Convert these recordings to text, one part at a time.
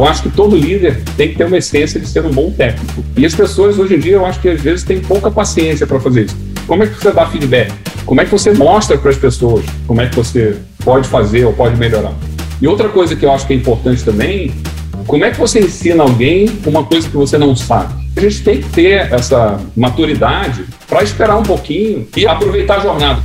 Eu acho que todo líder tem que ter uma essência de ser um bom técnico. E as pessoas hoje em dia, eu acho que às vezes têm pouca paciência para fazer isso. Como é que você dá feedback? Como é que você mostra para as pessoas como é que você pode fazer ou pode melhorar? E outra coisa que eu acho que é importante também, como é que você ensina alguém uma coisa que você não sabe? A gente tem que ter essa maturidade para esperar um pouquinho e aproveitar a jornada.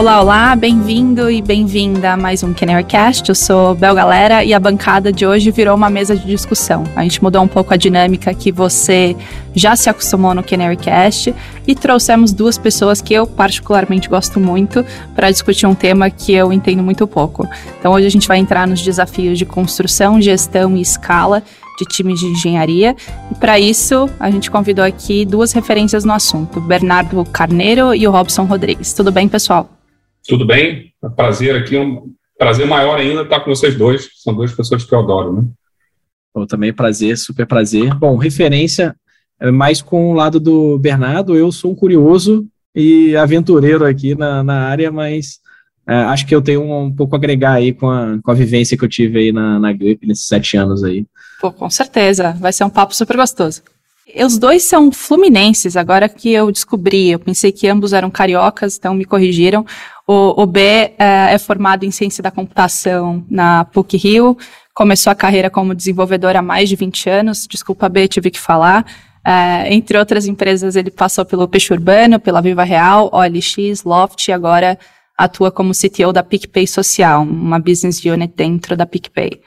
Olá, olá, bem-vindo e bem-vinda a mais um Canarycast. Eu sou Bel Galera e a bancada de hoje virou uma mesa de discussão. A gente mudou um pouco a dinâmica que você já se acostumou no Canarycast e trouxemos duas pessoas que eu particularmente gosto muito para discutir um tema que eu entendo muito pouco. Então hoje a gente vai entrar nos desafios de construção, gestão e escala de times de engenharia. E para isso, a gente convidou aqui duas referências no assunto, Bernardo Carneiro e o Robson Rodrigues. Tudo bem, pessoal? Tudo bem? É um prazer aqui, um prazer maior ainda estar com vocês dois. São duas pessoas que eu adoro, né? Bom, também prazer, super prazer. Bom, referência é mais com o lado do Bernardo. Eu sou um curioso e aventureiro aqui na, na área, mas é, acho que eu tenho um, um, pouco a agregar aí com a, com a vivência que eu tive aí na, na Grip nesses sete anos aí. Pô, com certeza. Vai ser um papo super gostoso. Os dois são fluminenses, agora que eu descobri. Eu pensei que ambos eram cariocas, então me corrigiram. O, o B é, é formado em ciência da computação na PUC Rio, começou a carreira como desenvolvedor há mais de 20 anos. Desculpa, B, tive que falar. É, entre outras empresas, ele passou pelo Peixe Urbano, pela Viva Real, OLX, Loft e agora atua como CTO da PicPay Social, uma business unit dentro da PicPay.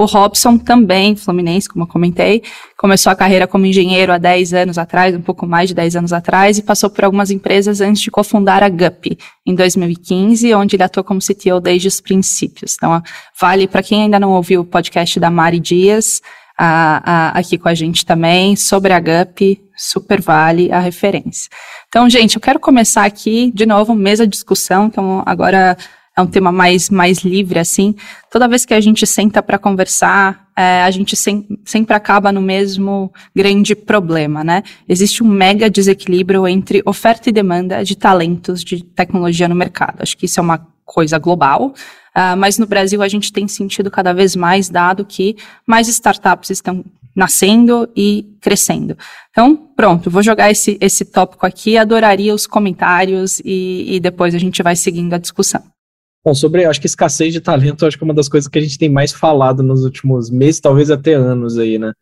O Robson também, fluminense, como eu comentei, começou a carreira como engenheiro há 10 anos atrás, um pouco mais de 10 anos atrás, e passou por algumas empresas antes de cofundar a GUP em 2015, onde ele atuou como CTO desde os princípios. Então, vale para quem ainda não ouviu o podcast da Mari Dias, a, a, aqui com a gente também, sobre a GUP, super vale a referência. Então, gente, eu quero começar aqui, de novo, mesa de discussão, então agora é um tema mais, mais livre, assim. Toda vez que a gente senta para conversar, é, a gente sem, sempre acaba no mesmo grande problema, né? Existe um mega desequilíbrio entre oferta e demanda de talentos de tecnologia no mercado. Acho que isso é uma coisa global, uh, mas no Brasil a gente tem sentido cada vez mais, dado que mais startups estão nascendo e crescendo. Então, pronto, vou jogar esse, esse tópico aqui, adoraria os comentários e, e depois a gente vai seguindo a discussão. Bom, sobre, acho que escassez de talento, acho que é uma das coisas que a gente tem mais falado nos últimos meses, talvez até anos aí, né?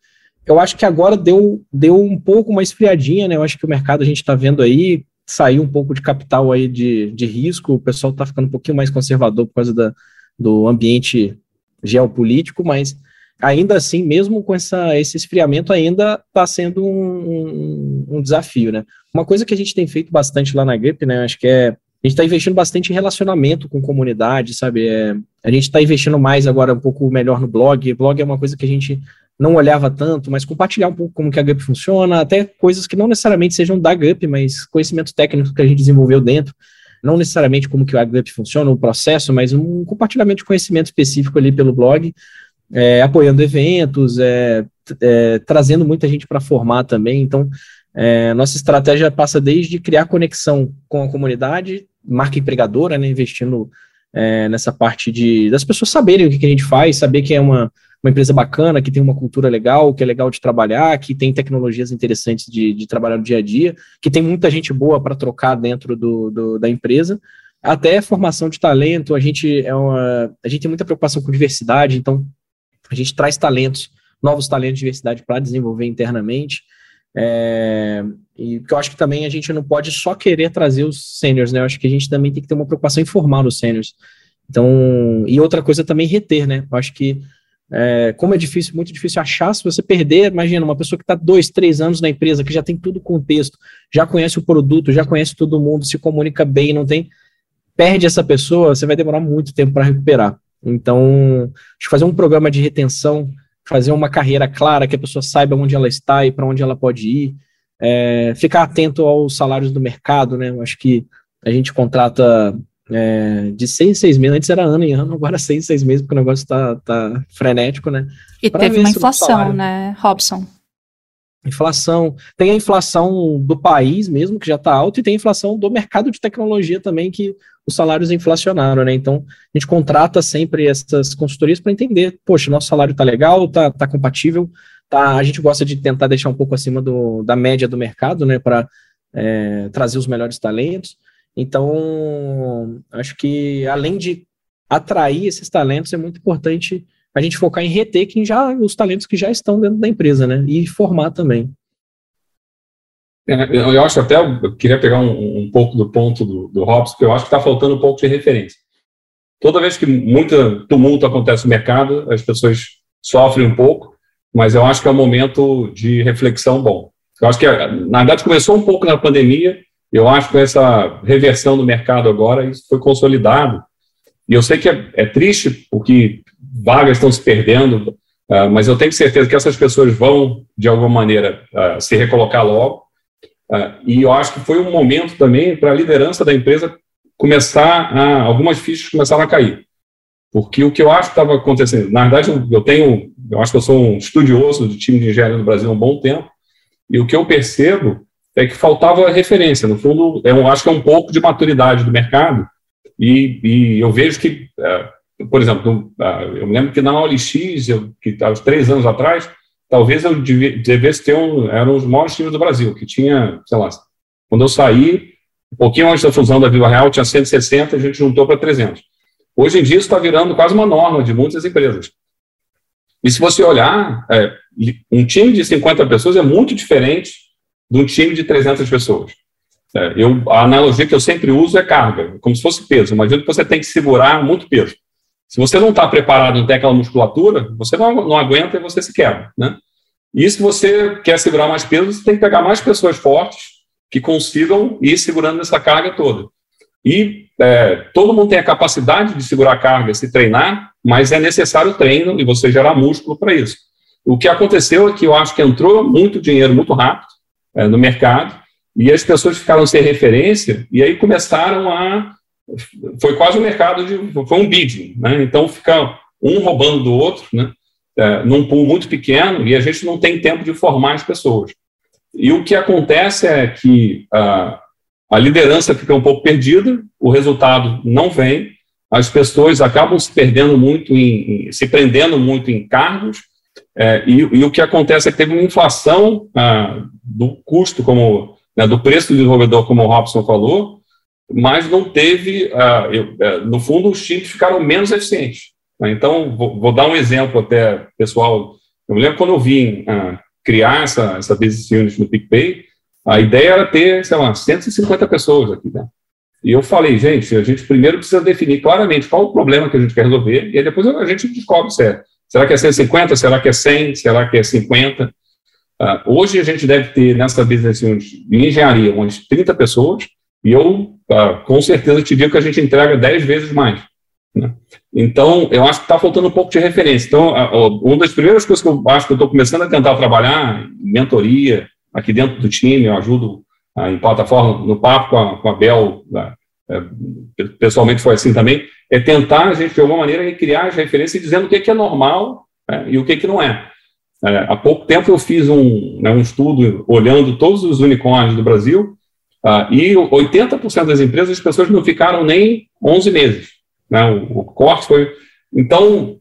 Eu acho que agora deu, deu um pouco uma esfriadinha, né? Eu acho que o mercado a gente está vendo aí, saiu um pouco de capital aí de, de risco, o pessoal está ficando um pouquinho mais conservador por causa da, do ambiente geopolítico, mas ainda assim, mesmo com essa, esse esfriamento, ainda está sendo um, um, um, desafio, né? Uma coisa que a gente tem feito bastante lá na GRIP, né? Acho que é a gente está investindo bastante em relacionamento com comunidade, sabe? É, a gente está investindo mais agora um pouco melhor no blog. Blog é uma coisa que a gente não olhava tanto, mas compartilhar um pouco como que a GUP funciona, até coisas que não necessariamente sejam da GUP, mas conhecimento técnico que a gente desenvolveu dentro. Não necessariamente como que a GUP funciona, o processo, mas um compartilhamento de conhecimento específico ali pelo blog, é, apoiando eventos, é, é, trazendo muita gente para formar também. Então, é, nossa estratégia passa desde criar conexão com a comunidade, marca empregadora, né, investindo é, nessa parte de das pessoas saberem o que, que, a gente faz, saber que é uma, uma empresa bacana, que tem uma cultura legal, que é legal de trabalhar, que tem tecnologias interessantes de, de trabalhar no dia a dia, que tem muita gente boa para trocar dentro do, do, da empresa. Até formação de talento, a gente é uma, a gente tem muita preocupação com diversidade, então a gente traz talentos, novos talentos de diversidade para desenvolver internamente. É, e eu acho que também a gente não pode só querer trazer os seniors, né? Eu acho que a gente também tem que ter uma preocupação em formar os seniors. Então, e outra coisa também reter, né? Eu acho que é, como é difícil, muito difícil achar, se você perder, imagina, uma pessoa que está dois, três anos na empresa, que já tem tudo contexto, já conhece o produto, já conhece todo mundo, se comunica bem, não tem, perde essa pessoa, você vai demorar muito tempo para recuperar. Então, acho que fazer um programa de retenção fazer uma carreira clara, que a pessoa saiba onde ela está e para onde ela pode ir, é, ficar atento aos salários do mercado, né? Eu acho que a gente contrata é, de seis em seis meses, antes era ano em ano, agora seis em seis meses, porque o negócio está tá frenético, né? E pra teve uma inflação, né, Robson? Inflação, tem a inflação do país mesmo, que já está alta, e tem a inflação do mercado de tecnologia também, que os salários inflacionaram, né? Então, a gente contrata sempre essas consultorias para entender, poxa, nosso salário tá legal, tá, tá compatível, tá, a gente gosta de tentar deixar um pouco acima do, da média do mercado, né, para é, trazer os melhores talentos. Então, acho que além de atrair esses talentos, é muito importante a gente focar em reter quem já, os talentos que já estão dentro da empresa, né, e formar também. É, eu acho até, eu queria pegar um, um pouco do ponto do, do porque eu acho que está faltando um pouco de referência. Toda vez que muito tumulto acontece no mercado, as pessoas sofrem um pouco, mas eu acho que é um momento de reflexão bom. Eu acho que, na verdade, começou um pouco na pandemia, eu acho que essa reversão do mercado agora, isso foi consolidado. E eu sei que é, é triste, porque vagas estão se perdendo, uh, mas eu tenho certeza que essas pessoas vão, de alguma maneira, uh, se recolocar logo. Uh, e eu acho que foi um momento também para a liderança da empresa começar a. algumas fichas começaram a cair. Porque o que eu acho que estava acontecendo, na verdade, eu tenho, eu acho que eu sou um estudioso do time de engenharia no Brasil há um bom tempo, e o que eu percebo é que faltava referência. No fundo, eu acho que é um pouco de maturidade do mercado, e, e eu vejo que, uh, por exemplo, uh, eu me lembro que na OLX, eu, que há uns três anos atrás, talvez eu devesse ter um, eram os maiores times do Brasil, que tinha, sei lá, quando eu saí, um pouquinho antes da fusão da Viva Real, tinha 160, a gente juntou para 300. Hoje em dia, isso está virando quase uma norma de muitas empresas. E se você olhar, é, um time de 50 pessoas é muito diferente de um time de 300 pessoas. É, eu, a analogia que eu sempre uso é carga, como se fosse peso. Imagina que você tem que segurar muito peso. Se você não está preparado, não tem aquela musculatura, você não, não aguenta e você se quebra. Né? E se você quer segurar mais peso, você tem que pegar mais pessoas fortes que consigam ir segurando essa carga toda. E é, todo mundo tem a capacidade de segurar carga, se treinar, mas é necessário treino e você gerar músculo para isso. O que aconteceu é que eu acho que entrou muito dinheiro muito rápido é, no mercado e as pessoas ficaram sem referência e aí começaram a foi quase um mercado de. Foi um bidding, né? Então fica um roubando do outro, né? É, num pool muito pequeno e a gente não tem tempo de formar as pessoas. E o que acontece é que a, a liderança fica um pouco perdida, o resultado não vem, as pessoas acabam se perdendo muito, em, em se prendendo muito em cargos, é, e, e, o que acontece é que teve uma inflação ah, do custo, como né, do preço do desenvolvedor, como o Robson falou, mas não teve, uh, eu, uh, no fundo, os times ficaram menos eficientes. Né? Então, vou, vou, dar um exemplo até, pessoal. Eu me lembro quando eu vim uh, criar essa, essa business unit no PicPay, a ideia era ter, sei lá, 150 pessoas aqui dentro. E eu falei, gente, a gente primeiro precisa definir claramente qual o problema que a gente quer resolver, e aí depois a gente descobre se é. Será que é 150? Será que é 100? Será que é 50? Uh, hoje a gente deve ter nessa business unit de engenharia umas 30 pessoas, e eu, ah, com certeza, te digo que a gente entrega 10 vezes mais. Né? Então, eu acho que está faltando um pouco de referência. Então, uma das primeiras coisas que eu acho que eu estou começando a tentar trabalhar, mentoria, aqui dentro do time, eu ajudo ah, em plataforma, no papo com a, com a Bel, ah, é, pessoalmente foi assim também, é tentar, a gente, de alguma maneira, criar as referências dizendo o que, que é normal é, e o que, que não é. É. Há pouco tempo eu fiz um, né, um estudo olhando todos os unicórnios do Brasil Uh, e 80% das empresas, as pessoas não ficaram nem 11 meses. Né? O, o, corte foi. Então,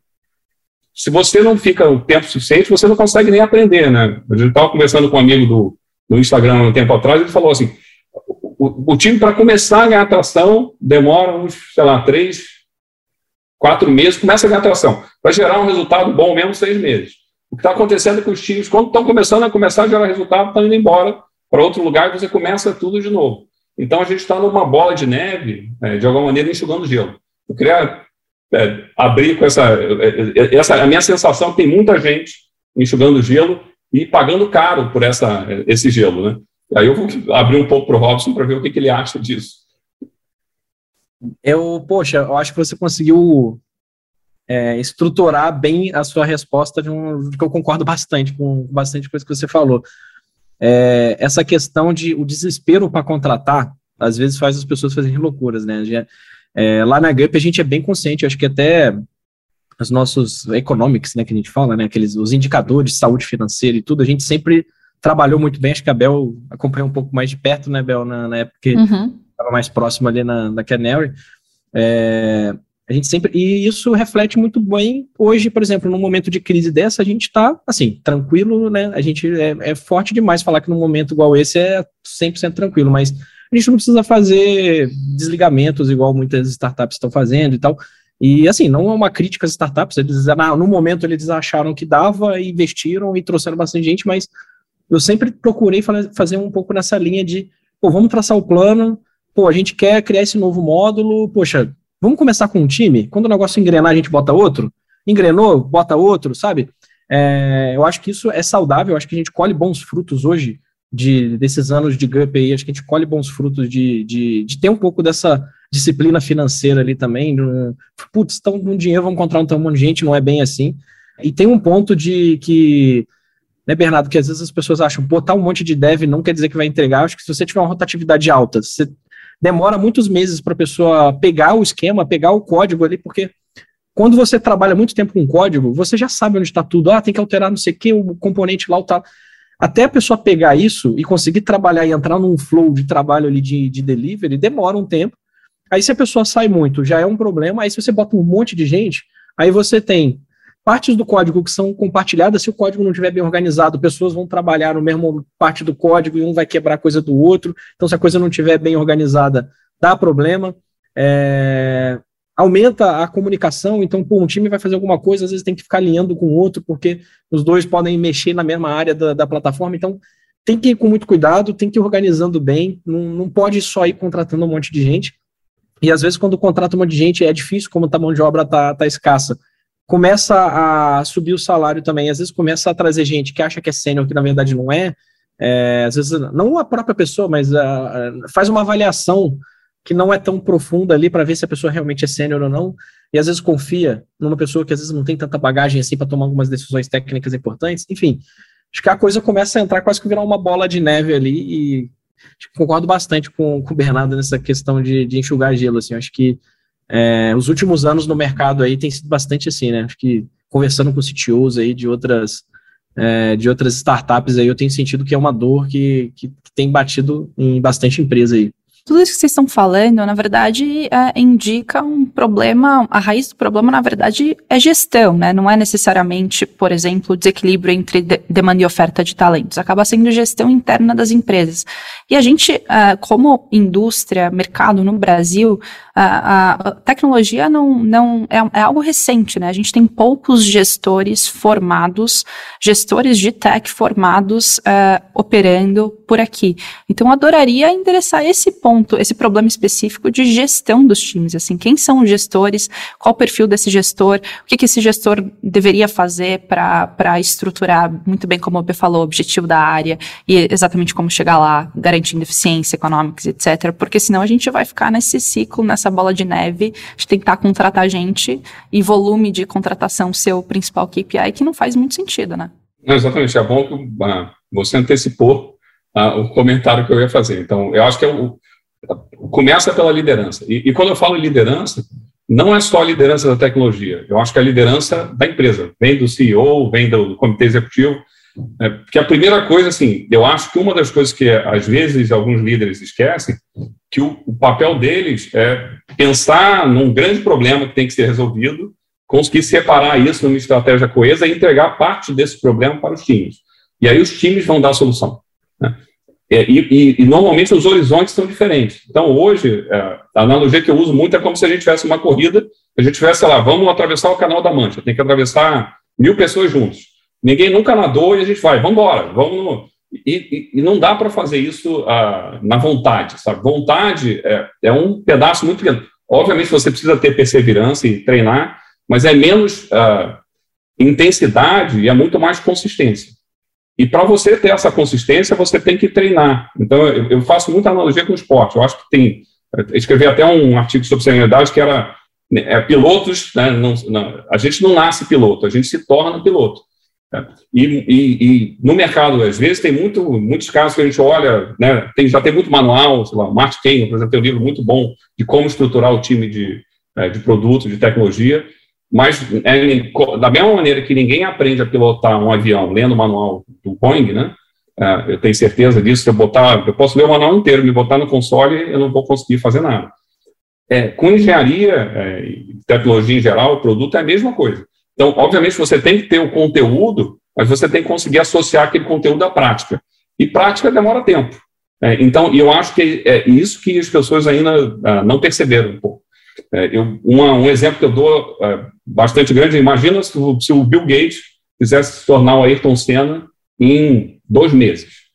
se você não fica o tempo suficiente, você não consegue nem aprender. Né? Gente estava conversando com um amigo do, do Instagram um tempo atrás, ele falou assim: o, o time, para começar a ganhar atração, demora uns, sei lá, três, quatro meses, começa a ganhar atração. Para gerar um resultado bom mesmo, seis meses. O que está acontecendo é que os times, quando estão começando a começar a gerar resultado, estão indo embora para outro lugar e você começa tudo de novo. Então a gente está numa bola de neve, é, de alguma maneira, enxugando gelo. Eu queria é, abrir com essa, é, é, essa. A minha sensação tem muita gente enxugando gelo e pagando caro por essa, esse gelo. Né? Aí eu vou abrir um pouco para o Robson para ver o que, que ele acha disso. Eu, poxa, eu acho que você conseguiu é, estruturar bem a sua resposta de um que eu concordo bastante com bastante coisa que você falou é, essa questão de o desespero para contratar, às vezes faz as pessoas fazerem loucuras, né? É, lá na GUP a gente é bem consciente, acho que até os nossos economics, né, que a gente fala, né, aqueles, os indicadores de saúde financeira e tudo, a gente sempre trabalhou muito bem, acho que a Bel acompanhou um pouco mais de perto, né, Bel, na, na época que estava uhum. mais próximo ali na, na Canary, É, a gente sempre. E isso reflete muito bem hoje, por exemplo, num momento de crise dessa, a gente está, assim, tranquilo, né? A gente é, é, forte demais falar que num momento igual esse é 100% tranquilo, mas a gente não precisa fazer desligamentos igual muitas startups estão fazendo e tal. E assim, não é uma crítica às startups, eles, no momento eles acharam que dava, investiram e trouxeram bastante gente, mas eu sempre procurei fazer um pouco nessa linha de, pô, vamos traçar o plano, pô, a gente quer criar esse novo módulo, poxa, Vamos começar com um time? Quando o negócio engrenar, a gente bota outro? Engrenou, bota outro, sabe? É, eu acho que isso é saudável, eu acho que a gente colhe bons frutos hoje de, desses anos de GUP aí, acho que a gente colhe bons frutos de, de, de ter um pouco dessa disciplina financeira ali também. Putz, estão com dinheiro, vamos encontrar um monte de gente, não é bem assim. E tem um ponto de que, né, Bernardo, que às vezes as pessoas acham, botar um monte de dev não quer dizer que vai entregar. Acho que se você tiver uma rotatividade alta, você demora muitos meses para a pessoa pegar o esquema, pegar o código ali, porque quando você trabalha muito tempo com código, você já sabe onde está tudo. Ah, tem que alterar não sei o que, o componente lá, o tal. Até a pessoa pegar isso e conseguir trabalhar e entrar num flow de trabalho ali de, de delivery, demora um tempo. Aí se a pessoa sai muito, já é um problema. Aí se você bota um monte de gente, aí você tem partes do código que são compartilhadas, se o código não estiver bem organizado, pessoas vão trabalhar no mesmo parte do código e um vai quebrar coisa do outro. Então, se a coisa não estiver bem organizada, dá problema. É, aumenta a comunicação, então, pô, um time vai fazer alguma coisa, às vezes tem que ficar alinhando com o outro, porque os dois podem mexer na mesma área da, da plataforma, então tem que ir com muito cuidado, tem que ir organizando bem, não, não pode só ir contratando um monte de gente, e às vezes quando contrata um monte de gente é difícil, como a mão de obra está tá escassa, começa a subir o salário também. Às vezes começa a trazer gente que acha que é sênior, que na verdade não é. é. às vezes, não a própria pessoa, mas uh, faz uma avaliação que não é tão profunda ali para ver se a pessoa realmente é sênior ou não. E às vezes confia numa pessoa que às vezes não tem tanta bagagem assim para tomar algumas decisões técnicas importantes. Enfim, acho que a coisa começa a entrar quase que virar uma bola de neve ali e concordo bastante com, com o Bernardo nessa questão de, de enxugar gelo. Assim, acho que é, os últimos anos no mercado aí tem sido bastante assim, né? Acho que conversando com CTOs aí de outras, é, de outras startups aí, eu tenho sentido que é uma dor que, que, que tem batido em bastante empresa aí tudo isso que vocês estão falando, na verdade, é, indica um problema, a raiz do problema, na verdade, é gestão, né? Não é necessariamente, por exemplo, desequilíbrio entre de demanda e oferta de talentos, acaba sendo gestão interna das empresas. E a gente, uh, como indústria, mercado no Brasil, a, a tecnologia não, não é, é, algo recente, né? A gente tem poucos gestores formados, gestores de tech formados uh, operando por aqui. Então, adoraria endereçar esse ponto, esse problema específico de gestão dos times. Assim, quem são os gestores? Qual o perfil desse gestor? O que, que esse gestor deveria fazer para estruturar muito bem, como o B falou, o objetivo da área e exatamente como chegar lá, garantindo eficiência econômica, etc. Porque senão a gente vai ficar nesse ciclo, nessa bola de neve, de tentar contratar gente e volume de contratação ser o principal KPI, que não faz muito sentido, né? Exatamente. É bom que ah, você antecipou o comentário que eu ia fazer. Então, eu acho que é o, começa pela liderança. E, e, quando eu falo liderança, não é só a liderança da tecnologia. Eu acho que a liderança da empresa. Vem do CEO, vem do, do comitê executivo. É, porque a primeira coisa, assim, eu acho que uma das coisas que às vezes alguns líderes esquecem, que o, o papel deles é pensar num grande problema que tem que ser resolvido, conseguir separar isso numa estratégia coesa e entregar parte desse problema para os times. E aí os times vão dar a solução. Né? É, e, e, e, normalmente os horizontes são diferentes. Então, hoje, é, a analogia que eu uso muito é como se a gente tivesse uma corrida, a gente tivesse, sei lá, vamos atravessar o Canal da Mancha, tem que atravessar mil pessoas juntos. Ninguém nunca nadou e a gente vai, vamos embora, vamos no... e, e, não dá para fazer isso uh, na vontade, sabe? Vontade é, é, um pedaço muito pequeno. Obviamente você precisa ter perseverança e treinar, mas é menos uh, intensidade e é muito mais consistência. E para você ter essa consistência, você tem que treinar. Então, eu, eu faço muita analogia com o esporte. Eu acho que tem. escrevi até um artigo sobre senioridade que era né, é, pilotos. Né, não, não, a gente não nasce piloto, a gente se torna piloto. Né? E, e, e, no mercado, às vezes, tem muito, muitos casos que a gente olha, né, tem, já tem muito manual, sei lá, Mark Kane, por exemplo, tem um livro muito bom de como estruturar o time de, é, de produto, de tecnologia. Mas, é, da mesma maneira que ninguém aprende a pilotar um avião lendo o manual do Boeing, né? É, eu tenho certeza disso. Se eu botar, eu posso ler o manual inteiro, me botar no console, eu não vou conseguir fazer nada. É, com engenharia é, tecnologia em geral, o produto é a mesma coisa. Então, obviamente, você tem que ter o conteúdo, mas você tem que conseguir associar aquele conteúdo à prática. E prática demora tempo. É, então, eu acho que é isso que as pessoas ainda ah, não perceberam um pouco. É, eu, uma, um exemplo que eu dou é, bastante grande, imagina se o, se o Bill Gates quisesse se tornar o Ayrton Senna em dois meses.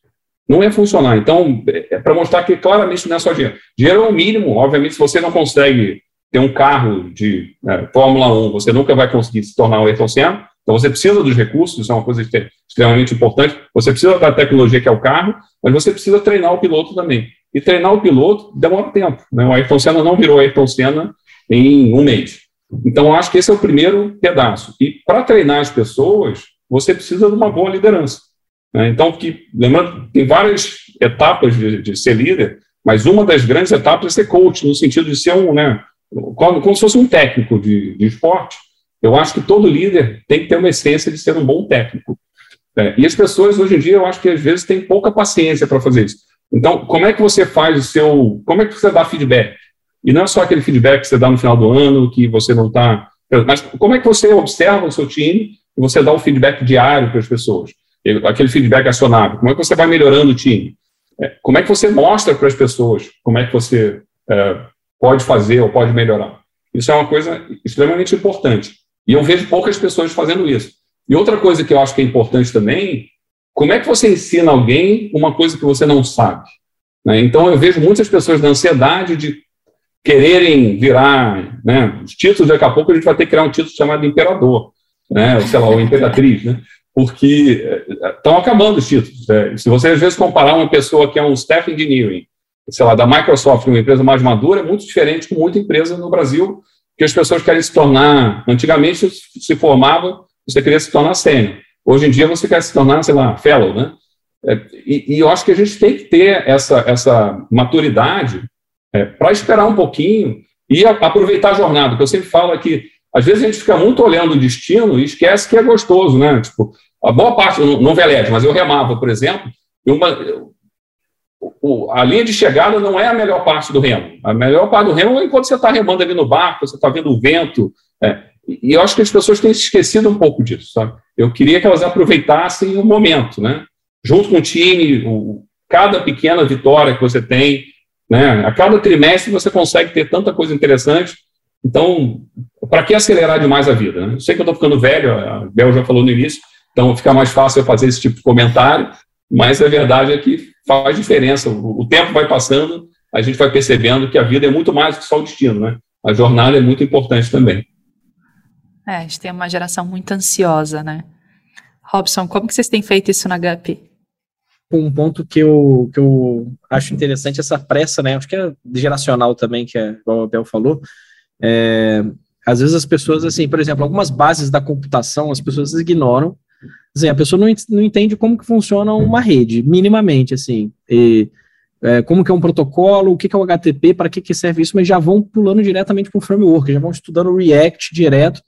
Não ia funcionar. Então, é, é para mostrar que claramente não é só dinheiro. Dinheiro é o mínimo, obviamente, se você não consegue ter um carro de é, Fórmula 1, você nunca vai conseguir se tornar o Ayrton Senna. Então, você precisa dos recursos, isso é uma coisa extremamente importante. Você precisa da tecnologia que é o carro, mas você precisa treinar o piloto também. E treinar o piloto demora tempo. Né? O Ayrton Senna não virou Ayrton Senna em um mês. Então, acho que esse é o primeiro pedaço. E para treinar as pessoas, você precisa de uma boa liderança. Né? Então, que, lembrando, tem várias etapas de, de, ser líder, mas uma das grandes etapas é ser coach, no sentido de ser um, né, como, como se fosse um técnico de, de esporte. Eu acho que todo líder tem que ter uma essência de ser um bom técnico. É, e as pessoas, hoje em dia, eu acho que às vezes têm pouca paciência para fazer isso. Então, como é que você faz o seu. Como é que você dá feedback? E não é só aquele feedback que você dá no final do ano, que você não está. Mas como é que você observa o seu time e você dá o feedback diário para as pessoas? Aquele feedback acionável. Como é que você vai melhorando o time? É, como é que você mostra para as pessoas como é que você é, pode fazer ou pode melhorar? Isso é uma coisa extremamente importante. E eu vejo poucas pessoas fazendo isso. E outra coisa que eu acho que é importante também, como é que você ensina alguém uma coisa que você não sabe? Né? Então, eu vejo muitas pessoas na ansiedade de quererem virar né, os títulos, daqui a pouco a gente vai ter que criar um título chamado imperador, né, sei lá, ou imperatriz, né, porque estão eh, acabando os títulos. Né? Se você às vezes comparar uma pessoa que é um staff engineering, sei lá, da Microsoft, uma empresa mais madura, é muito diferente com muita empresa no Brasil, que as pessoas querem se tornar, antigamente se formava, você queria se tornar sênior. Hoje em dia você quer se tornar, sei lá, fellow, né? É, e, e eu acho que a gente tem que ter essa, essa maturidade é, para esperar um pouquinho e a, aproveitar a jornada, porque eu sempre falo é que às vezes a gente fica muito olhando o destino e esquece que é gostoso, né? Tipo, a boa parte, não, velete, mas eu remava, por exemplo, uma, o, a linha de chegada não é a melhor parte do remo. A melhor parte do remo é enquanto você está remando ali no barco, você está vendo o vento. É, e eu acho que as pessoas têm se esquecido um pouco disso, sabe? Eu queria que elas aproveitassem o momento, né? Junto com o time, o, cada pequena vitória que você tem, né? A cada trimestre você consegue ter tanta coisa interessante. Então, para que acelerar demais a vida? Né? Eu sei que eu estou ficando velho, a Bel já falou no início, então fica mais fácil eu fazer esse tipo de comentário, mas a verdade é que faz diferença. O, o tempo vai passando, a gente vai percebendo que a vida é muito mais que só o destino, né? A jornada é muito importante também. É, a gente tem uma geração muito ansiosa, né? Robson, como que vocês têm feito isso na GUP? um ponto que eu, que eu acho interessante, essa pressa, né? Acho que é geracional também, que é, como o Abel falou. É, às vezes as pessoas, assim, por exemplo, algumas bases da computação, as pessoas ignoram. Assim, a pessoa não, não entende como que funciona uma rede, minimamente, assim. E, é, como que é um protocolo, o que, que é o HTTP, para que, que serve isso, mas já vão pulando diretamente para o framework, já vão estudando React direto,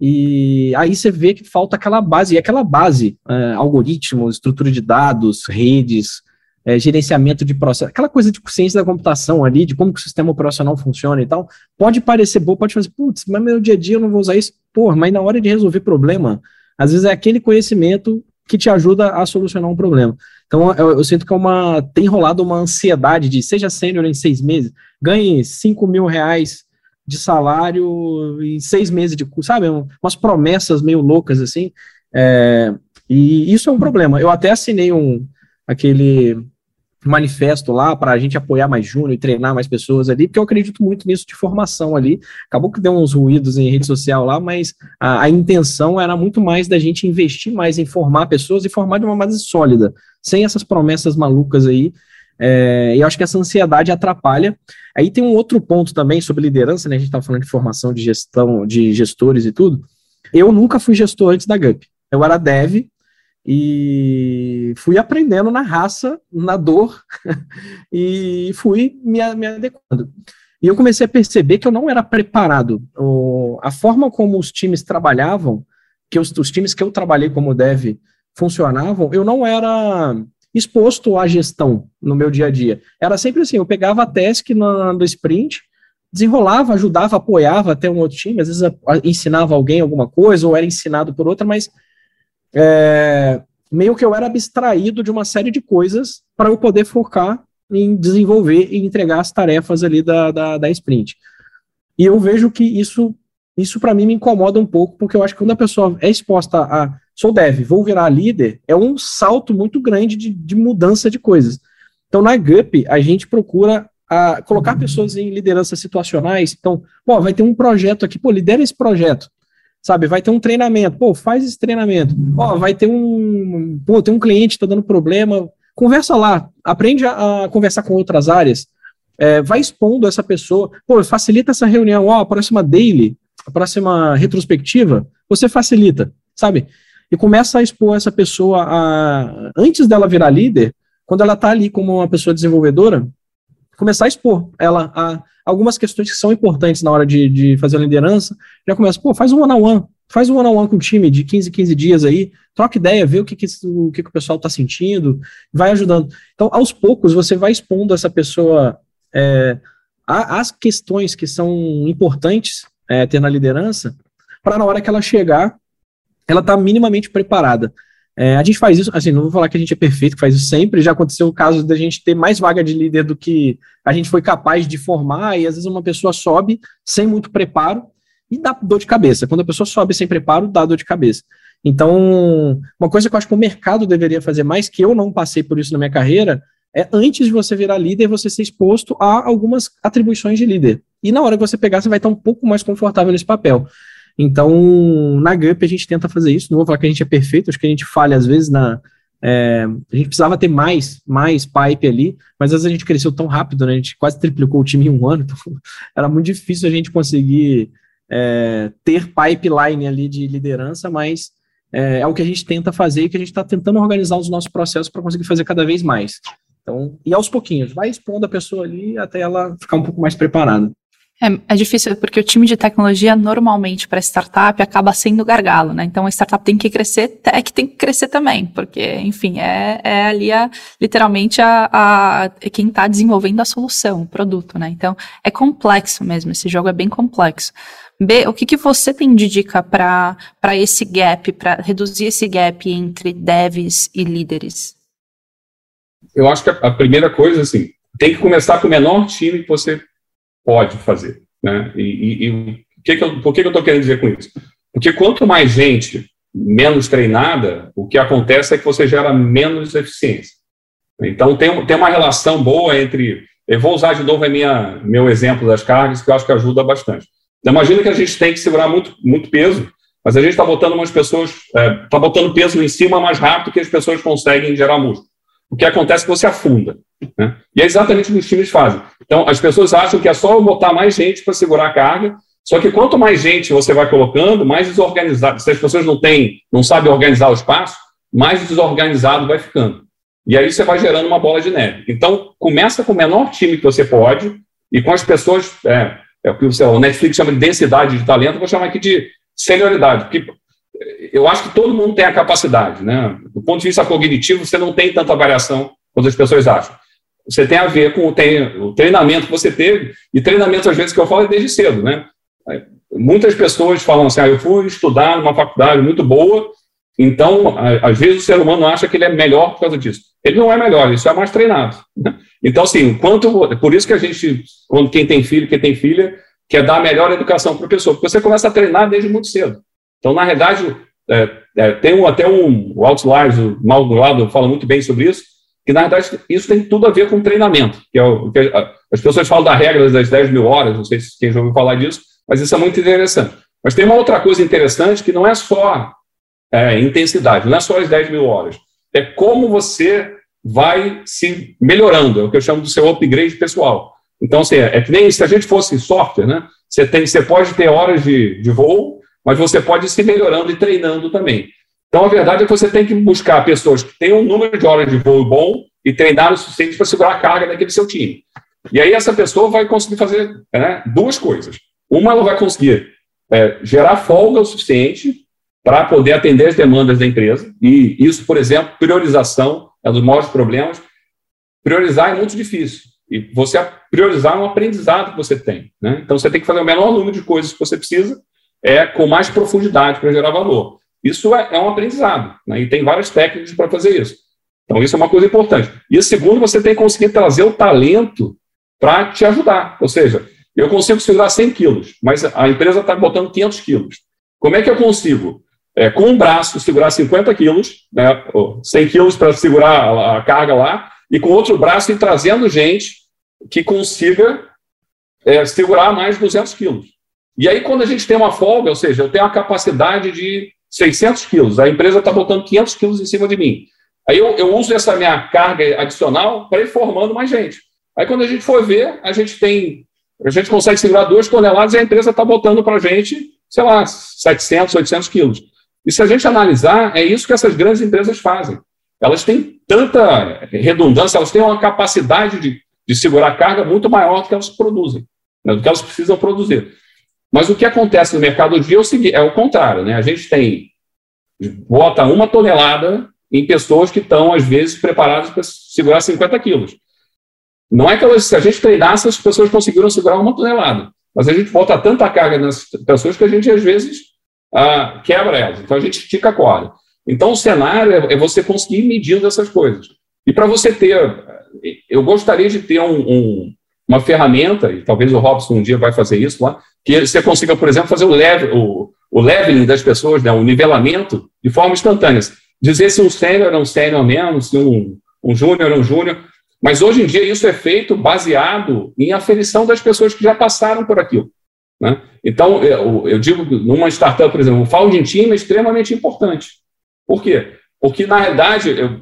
e aí você vê que falta aquela base, e aquela base, é, algoritmos, estrutura de dados, redes, é, gerenciamento de processo, aquela coisa de ciência da computação ali, de como que o sistema operacional funciona e tal, pode parecer boa, pode fazer, putz, mas meu dia a dia eu não vou usar isso. Pô, mas na hora de resolver problema, às vezes é aquele conhecimento que te ajuda a solucionar um problema. Então, eu, eu, sinto que é uma, tem rolado uma ansiedade de, seja sênior em seis meses, ganhe 5 mil reais de salário em seis meses de curso, sabe? Umas promessas meio loucas assim. É, e isso é um problema. Eu até assinei um aquele manifesto lá para a gente apoiar mais júnior e treinar mais pessoas ali, porque eu acredito muito nisso de formação ali. Acabou que deu uns ruídos em rede social lá, mas a, a intenção era muito mais da gente investir mais em formar pessoas e formar de uma maneira sólida, sem essas promessas malucas aí é, e acho que essa ansiedade atrapalha. Aí tem um outro ponto também sobre liderança, né? A gente estava falando de formação de gestão, de gestores e tudo. Eu nunca fui gestor antes da GUP. Eu era dev e fui aprendendo na raça, na dor, e fui me, me adequando. E eu comecei a perceber que eu não era preparado. O, a forma como os times trabalhavam, que os, os times que eu trabalhei como dev funcionavam, eu não era exposto à gestão no meu dia a dia. Era sempre assim, eu pegava a task no, no sprint, desenrolava, ajudava, apoiava até um outro time, às vezes ensinava alguém alguma coisa, ou era ensinado por outra, mas é, meio que eu era abstraído de uma série de coisas para eu poder focar em desenvolver e entregar as tarefas ali da, da, da sprint. E eu vejo que isso, isso para mim me incomoda um pouco, porque eu acho que quando a pessoa é exposta a sou dev, vou virar líder, é um salto muito grande de, de mudança de coisas. Então, na GUP, a gente procura a, colocar pessoas em lideranças situacionais. Então, pô, vai ter um projeto aqui, pô, lidera esse projeto. Sabe, vai ter um treinamento, pô, faz esse treinamento. Ó, vai ter um, pô, tem um cliente que tá dando problema, conversa lá, aprende a, a conversar com outras áreas, é, vai expondo essa pessoa, pô, facilita essa reunião, ó, a próxima daily, a próxima retrospectiva, você facilita, sabe? E começa a expor essa pessoa a, antes dela virar líder, quando ela está ali como uma pessoa desenvolvedora, começar a expor ela a algumas questões que são importantes na hora de, de fazer a liderança, já começa, pô, faz um one-on-one, faz um one-on-one com o time de 15, 15 dias aí, troca ideia, vê o que, que, o, que, que o pessoal está sentindo, vai ajudando. Então, aos poucos, você vai expondo essa pessoa é, a, as questões que são importantes é, ter na liderança, para na hora que ela chegar, ela tá minimamente preparada. É, a gente faz isso, assim, não vou falar que a gente é perfeito, que faz isso sempre, já aconteceu o caso da gente ter mais vaga de líder do que a gente foi capaz de formar, e às vezes uma pessoa sobe sem muito preparo e dá dor de cabeça. Quando a pessoa sobe sem preparo, dá dor de cabeça. Então, uma coisa que eu acho que o mercado deveria fazer mais, que eu não passei por isso na minha carreira, é antes de você virar líder, você ser exposto a algumas atribuições de líder. E na hora que você pegar, você vai estar um pouco mais confortável nesse papel. Então, na GUP a gente tenta fazer isso. Não vou falar que a gente é perfeito, acho que a gente falha às vezes na. É, a gente precisava ter mais, mais pipe ali, mas às vezes a gente cresceu tão rápido, né? A gente quase triplicou o time em um ano, então era muito difícil a gente conseguir é, ter pipeline ali de liderança, mas é, é, o que a gente tenta fazer e que a gente está tentando organizar os nossos processos para conseguir fazer cada vez mais. Então, e aos pouquinhos, vai expondo a pessoa ali até ela ficar um pouco mais preparada. É, é, difícil, porque o time de tecnologia, normalmente, para startup, acaba sendo gargalo, né? Então, a startup tem que crescer, tech tem que crescer também, porque, enfim, é, é ali, a, literalmente, a, a quem está desenvolvendo a solução, o produto, né? Então, é complexo mesmo, esse jogo é bem complexo. B, o que, que você tem de dica para esse gap, para reduzir esse gap entre devs e líderes? Eu acho que a, a primeira coisa, assim, tem que começar com o menor time que você pode fazer. Né? E, e, e que que eu, por que, que eu estou querendo dizer com isso? Porque quanto mais gente menos treinada, o que acontece é que você gera menos eficiência. Então, tem, tem uma relação boa entre. Eu vou usar de novo a minha, meu exemplo das cargas, que eu acho que ajuda bastante. Então, imagina que a gente tem que segurar muito, muito peso, mas a gente está botando umas pessoas, está é, tá botando peso em cima mais rápido que as pessoas conseguem gerar músculo o que acontece é que você afunda. Né? E é exatamente o que os times fazem. Então, as pessoas acham que é só botar mais gente para segurar a carga, só que quanto mais gente você vai colocando, mais desorganizado. Se as pessoas não têm, não sabem organizar o espaço, mais desorganizado vai ficando. E aí você vai gerando uma bola de neve. Então, começa com o menor time que você pode e com as pessoas, é, é o que o Netflix chama de densidade de talento, vou chamar aqui de senioridade, porque eu acho que todo mundo tem a capacidade, né? Do ponto de vista cognitivo, você não tem tanta variação quanto as pessoas acham. Você tem a ver com o, treinamento que você teve, e treinamento, às vezes, que eu falo é desde cedo, né? Muitas pessoas falam assim, ah, eu fui estudar numa faculdade muito boa, então, às vezes, o ser humano acha que ele é melhor por causa disso. Ele não é melhor, isso é mais treinado. Né? Então, assim, quanto, por isso que a gente, quando quem tem filho, quem tem filha, quer dar a melhor educação para a pessoa, porque você começa a treinar desde muito cedo. Então, na realidade, é, é, tem um, até um, o Outliers, o Mal Lado, fala muito bem sobre isso, que na verdade isso tem tudo a ver com treinamento, que é o que as pessoas falam da regra das 10 mil horas, não sei se quem já ouviu falar disso, mas isso é muito interessante. Mas tem uma outra coisa interessante que não é só é, intensidade, não é só as 10 mil horas, é como você vai se melhorando, é o que eu chamo do seu upgrade pessoal. Então, assim, é, é que nem se a gente fosse software, né? Você, tem, você pode ter horas de, de voo, mas você pode se melhorando e treinando também. Então, a verdade é que você tem que buscar pessoas que tenham um número de horas de voo bom e treinar o suficiente para segurar a carga daquele seu time. E aí, essa pessoa vai conseguir fazer né, duas coisas. Uma, ela vai conseguir é, gerar folga o suficiente para poder atender as demandas da empresa. E isso, por exemplo, priorização é um dos maiores problemas. Priorizar é muito difícil. e você priorizar um aprendizado que você tem. Né? Então, você tem que fazer o menor número de coisas que você precisa, é com mais profundidade para gerar valor. Isso é, é um aprendizado, né? e tem várias técnicas para fazer isso. Então, isso é uma coisa importante. E segundo, você tem que conseguir trazer o talento para te ajudar. Ou seja, eu consigo segurar 100 quilos, mas a empresa está botando 500 quilos. Como é que eu consigo, é, com um braço, segurar 50 quilos, né, 100 quilos para segurar a, a carga lá, e com outro braço ir trazendo gente que consiga é, segurar mais de 200 quilos. E aí, quando a gente tem uma folga, ou seja, eu tenho a capacidade de 600 quilos, a empresa está botando 500 quilos em cima de mim. Aí eu, eu uso essa minha carga adicional para ir formando mais gente. Aí, quando a gente for ver, a gente tem, a gente consegue segurar duas toneladas e a empresa está botando para a gente, sei lá, 700, 800 quilos. E se a gente analisar, é isso que essas grandes empresas fazem. Elas têm tanta redundância, elas têm uma capacidade de, de segurar carga muito maior do que elas produzem, né, do que elas precisam produzir. Mas o que acontece no mercado hoje é o é o contrário, né? A gente tem bota uma tonelada em pessoas que estão, às vezes, preparadas para segurar 50 quilos. Não é que elas, se a gente treinasse, as pessoas conseguiram segurar uma tonelada. Mas a gente bota tanta carga nas pessoas que a gente, às vezes, ah, quebra elas. Então a gente estica a corda. Então o cenário é, é você conseguir medindo essas coisas. E para você ter, eu gostaria de ter um, um, uma ferramenta, e talvez o Robson um dia vai fazer isso lá, que você consiga, por exemplo, fazer o, level, o, o leveling das pessoas, né, o nivelamento, de forma instantânea. Dizer se um sênior é um sênior mesmo, se um, um júnior é um júnior. Mas hoje em dia isso é feito baseado em aferição das pessoas que já passaram por aquilo. Né? Então, eu, eu, digo, numa startup, por exemplo, o founding team é extremamente importante. Por quê? Porque, na realidade, eu,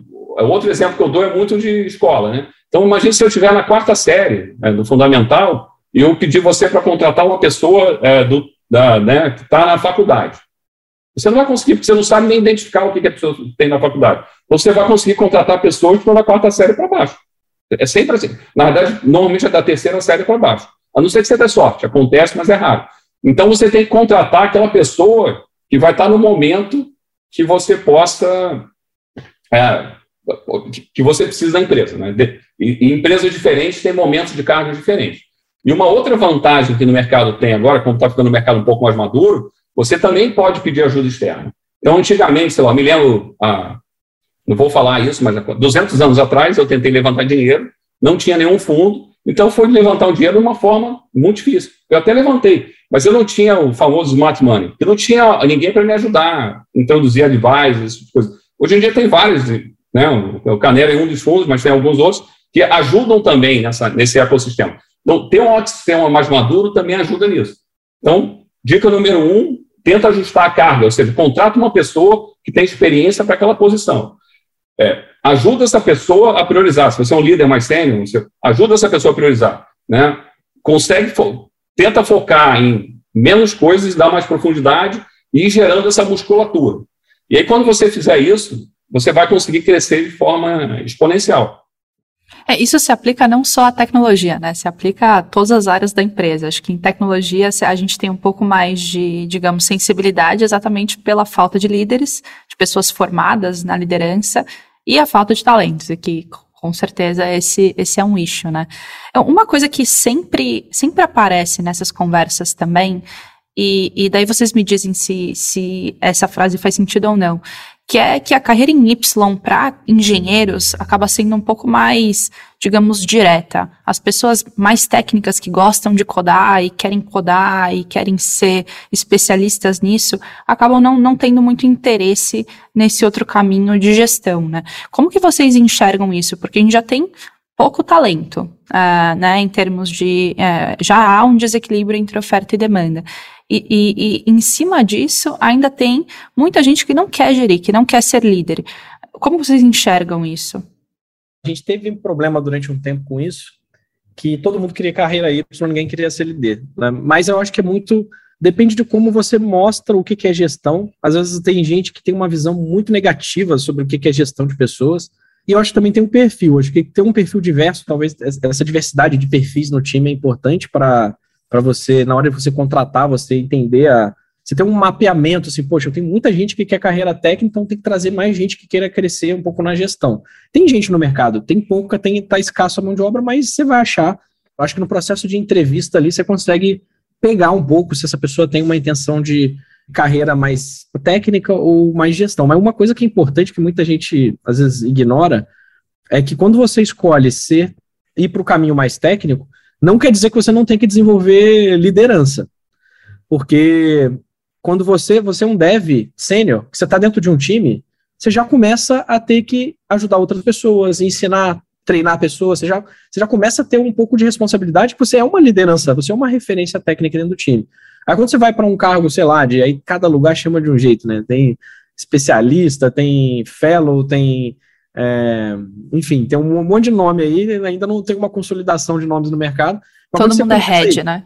outro exemplo que eu dou é muito de escola. Né? Então, imagine se eu estiver na quarta série né, do fundamental e eu pedir você para contratar uma pessoa é, do, da, né, que está na faculdade. Você não vai conseguir, porque você não sabe nem identificar o que, que a pessoa tem na faculdade. Você vai conseguir contratar pessoas que estão da quarta série para baixo. É sempre assim. Na verdade, normalmente é da terceira série para baixo. A não ser que você dê sorte, acontece, mas é raro. Então você tem que contratar aquela pessoa que vai estar no momento que você possa. É, que você precisa da empresa. Né? E, empresas diferentes têm momentos de carga diferentes. E uma outra vantagem que no mercado tem agora, como está ficando o mercado um pouco mais maduro, você também pode pedir ajuda externa. Então, antigamente, sei lá, me lembro, ah, não vou falar isso, mas 200 anos atrás eu tentei levantar dinheiro, não tinha nenhum fundo, então foi levantar o dinheiro de uma forma muito difícil. Eu até levantei, mas eu não tinha o famoso smart money, eu não tinha ninguém para me ajudar, introduzir advisors, coisas. Hoje em dia tem vários, né? O Canera é um dos fundos, mas tem alguns outros que ajudam também nessa, nesse ecossistema. Então, ter um ecossistema mais maduro também ajuda nisso. Então, dica número um, tenta ajustar a carga, ou seja, contrata uma pessoa que tem experiência para aquela posição. É, ajuda essa pessoa a priorizar. Se você é um líder mais sênior, ajuda essa pessoa a priorizar. Né? Consegue, fo tenta focar em menos coisas, dar mais profundidade e ir gerando essa musculatura. E aí, quando você fizer isso, você vai conseguir crescer de forma exponencial. É, isso se aplica não só à tecnologia, né? Se aplica a todas as áreas da empresa. Acho que em tecnologia a gente tem um pouco mais de, digamos, sensibilidade exatamente pela falta de líderes, de pessoas formadas na liderança e a falta de talentos, e que com certeza esse, esse é um issue, né? É, uma coisa que sempre, sempre aparece nessas conversas também, e, e daí vocês me dizem se, se essa frase faz sentido ou não, que é que a carreira em Y para engenheiros acaba sendo um pouco mais, digamos, direta. As pessoas mais técnicas que gostam de codar e querem codar e querem ser especialistas nisso, acabam não, não tendo muito interesse nesse outro caminho de gestão, né? Como que vocês enxergam isso? Porque a gente já tem pouco talento, uh, né, em termos de, uh, já há um desequilíbrio entre oferta e demanda. E, e, e, em cima disso, ainda tem muita gente que não quer gerir, que não quer ser líder. Como vocês enxergam isso? A gente teve um problema durante um tempo com isso, que todo mundo queria carreira Y, ninguém queria ser líder. Né? Mas eu acho que é muito. Depende de como você mostra o que é gestão. Às vezes tem gente que tem uma visão muito negativa sobre o que é gestão de pessoas. E eu acho que também tem um perfil. Acho que ter um perfil diverso, talvez essa diversidade de perfis no time é importante para você, na hora de você contratar, você entender a, você tem um mapeamento, assim, poxa, eu tenho muita gente que quer carreira técnica, então tem que trazer mais gente que queira crescer um pouco na gestão. Tem gente no mercado, tem pouca, tem tá escasso a mão de obra, mas você vai achar. Eu acho que no processo de entrevista ali você consegue pegar um pouco se essa pessoa tem uma intenção de carreira mais técnica ou mais gestão. Mas uma coisa que é importante que muita gente às vezes ignora é que quando você escolhe ser ir para o caminho mais técnico, não quer dizer que você não tem que desenvolver liderança. Porque quando você, você é um dev sênior, que você está dentro de um time, você já começa a ter que ajudar outras pessoas, ensinar, treinar pessoas, você já, você já começa a ter um pouco de responsabilidade, porque você é uma liderança, você é uma referência técnica dentro do time. Aí quando você vai para um cargo, sei lá, de aí cada lugar chama de um jeito, né? Tem especialista, tem fellow, tem. É, enfim, tem um monte de nome aí, ainda não tem uma consolidação de nomes no mercado. Todo mundo é head, aí, né?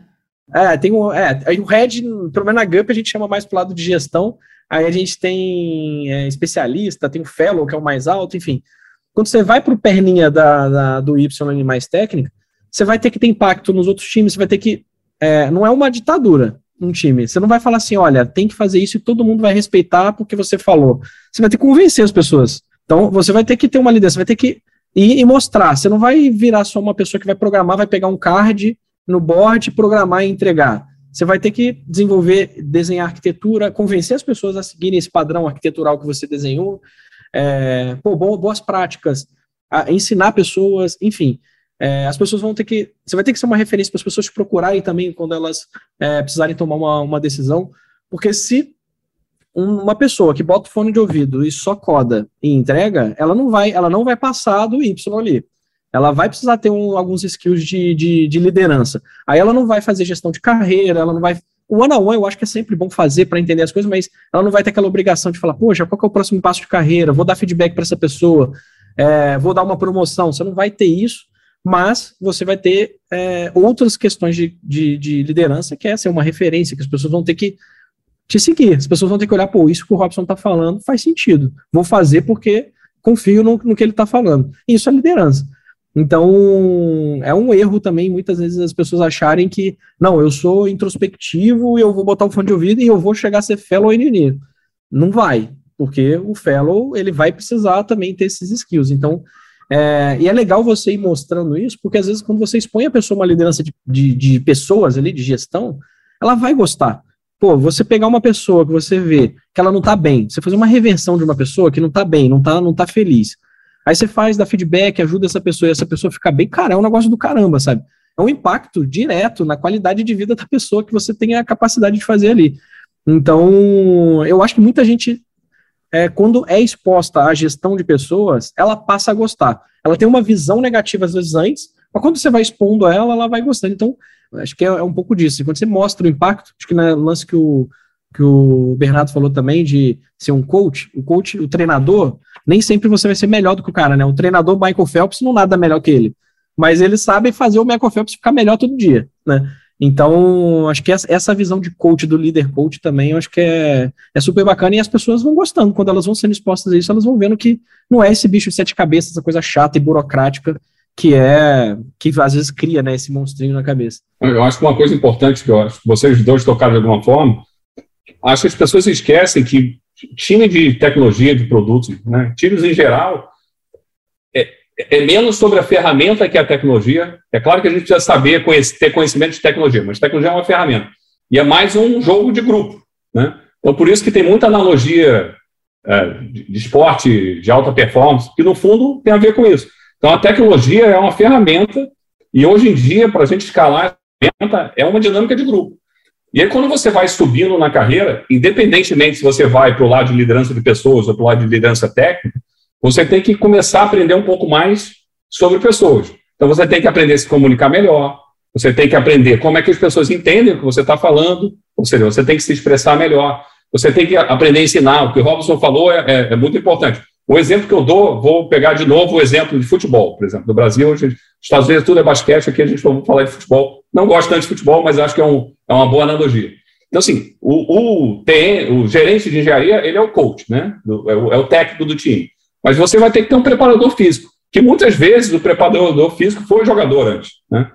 É, tem um, é, aí o Red, pelo menos na GUP, a gente chama mais pro lado de gestão. Aí a gente tem é, especialista, tem o Fellow, que é o mais alto, enfim. Quando você vai pro perninha da, da, do Y mais técnica, você vai ter que ter impacto nos outros times, você vai ter que. É, não é uma ditadura um time. Você não vai falar assim, olha, tem que fazer isso e todo mundo vai respeitar porque você falou. Você vai ter que convencer as pessoas. Então, você vai ter que ter uma liderança, vai ter que ir e mostrar. Você não vai virar só uma pessoa que vai programar, vai pegar um card no board, programar e entregar. Você vai ter que desenvolver, desenhar arquitetura, convencer as pessoas a seguirem esse padrão arquitetural que você desenhou, é, pô, boas práticas, ensinar pessoas, enfim. É, as pessoas vão ter que. Você vai ter que ser uma referência para as pessoas te procurarem também quando elas é, precisarem tomar uma, uma decisão. Porque se uma pessoa que bota o fone de ouvido e só coda e entrega, ela não vai, ela não vai passar do Y ali ela vai precisar ter um, alguns skills de, de, de, liderança. Aí ela não vai fazer gestão de carreira, ela não vai. O one on one eu acho que é sempre bom fazer para entender as coisas, mas ela não vai ter aquela obrigação de falar, poxa, qual é o próximo passo de carreira? Vou dar feedback para essa pessoa, é, vou dar uma promoção. Você não vai ter isso, mas você vai ter é, outras questões de, de, de, liderança, que é ser uma referência, que as pessoas vão ter que te seguir. As pessoas vão ter que olhar, pô, isso que o Robson está falando faz sentido. Vou fazer porque confio no, no que ele está falando. Isso é liderança. Então, é um erro também, muitas vezes, as pessoas acharem que, não, eu sou introspectivo e eu vou botar um fone de ouvido e eu vou chegar a ser fellow engineer. Não vai, porque o fellow, ele vai precisar também ter esses skills. Então, é, e é legal você ir mostrando isso, porque às vezes quando você expõe a pessoa uma liderança de, de, de pessoas ali, de gestão, ela vai gostar. Pô, você pegar uma pessoa que você vê que ela não tá bem, você fazer uma reversão de uma pessoa que não tá bem, não tá, não tá feliz, Aí você faz, dá feedback, ajuda essa pessoa e essa pessoa fica bem, cara, é um negócio do caramba, sabe? É um impacto direto na qualidade de vida da pessoa que você tem a capacidade de fazer ali. Então, eu acho que muita gente, é, quando é exposta à gestão de pessoas, ela passa a gostar. Ela tem uma visão negativa às vezes antes, mas quando você vai expondo ela, ela vai gostando. Então, acho que é, é um pouco disso. Quando você mostra o impacto, acho que no lance que o, que o Bernardo falou também de ser um coach, o coach, o treinador, nem sempre você vai ser melhor do que o cara, né? O treinador Michael Phelps não nada melhor que ele, mas ele sabe fazer o Michael Phelps ficar melhor todo dia, né? Então, acho que essa visão de coach, do líder coach também, eu acho que é, é super bacana e as pessoas vão gostando. Quando elas vão sendo expostas a isso, elas vão vendo que não é esse bicho de sete cabeças, essa coisa chata e burocrática que é, que às vezes cria, né, esse monstrinho na cabeça. Eu acho que uma coisa importante que eu acho que vocês dois tocaram de alguma forma acho que as pessoas esquecem que time de tecnologia, de produtos, né, times em geral, é, menos sobre a ferramenta que a tecnologia. É claro que a gente precisa saber, conhecer, ter conhecimento de tecnologia, mas tecnologia é uma ferramenta. E é mais um jogo de grupo. Né? Então, por isso que tem muita analogia é, de esporte de alta performance, que no fundo tem a ver com isso. Então, a tecnologia é uma ferramenta, e hoje em dia, para a gente escalar é uma dinâmica de grupo. E aí, quando você vai subindo na carreira, independentemente se você vai para o lado de liderança de pessoas ou para o lado de liderança técnica, você tem que começar a aprender um pouco mais sobre pessoas. Então, você tem que aprender a se comunicar melhor, você tem que aprender como é que as pessoas entendem o que você está falando, ou seja, você tem que se expressar melhor, você tem que aprender a ensinar. O que o Robson falou é, é, é muito importante. O exemplo que eu dou, vou pegar de novo o exemplo de futebol, por exemplo. No Brasil, nos Estados Unidos tudo é basquete, aqui a gente vai falar de futebol. Não gosto tanto de futebol, mas acho que é, um, é uma boa analogia. Então, assim, o, o, TN, o gerente de engenharia, ele é o coach, né? é, o, é o técnico do time. Mas você vai ter que ter um preparador físico, que muitas vezes o preparador físico foi jogador antes, né?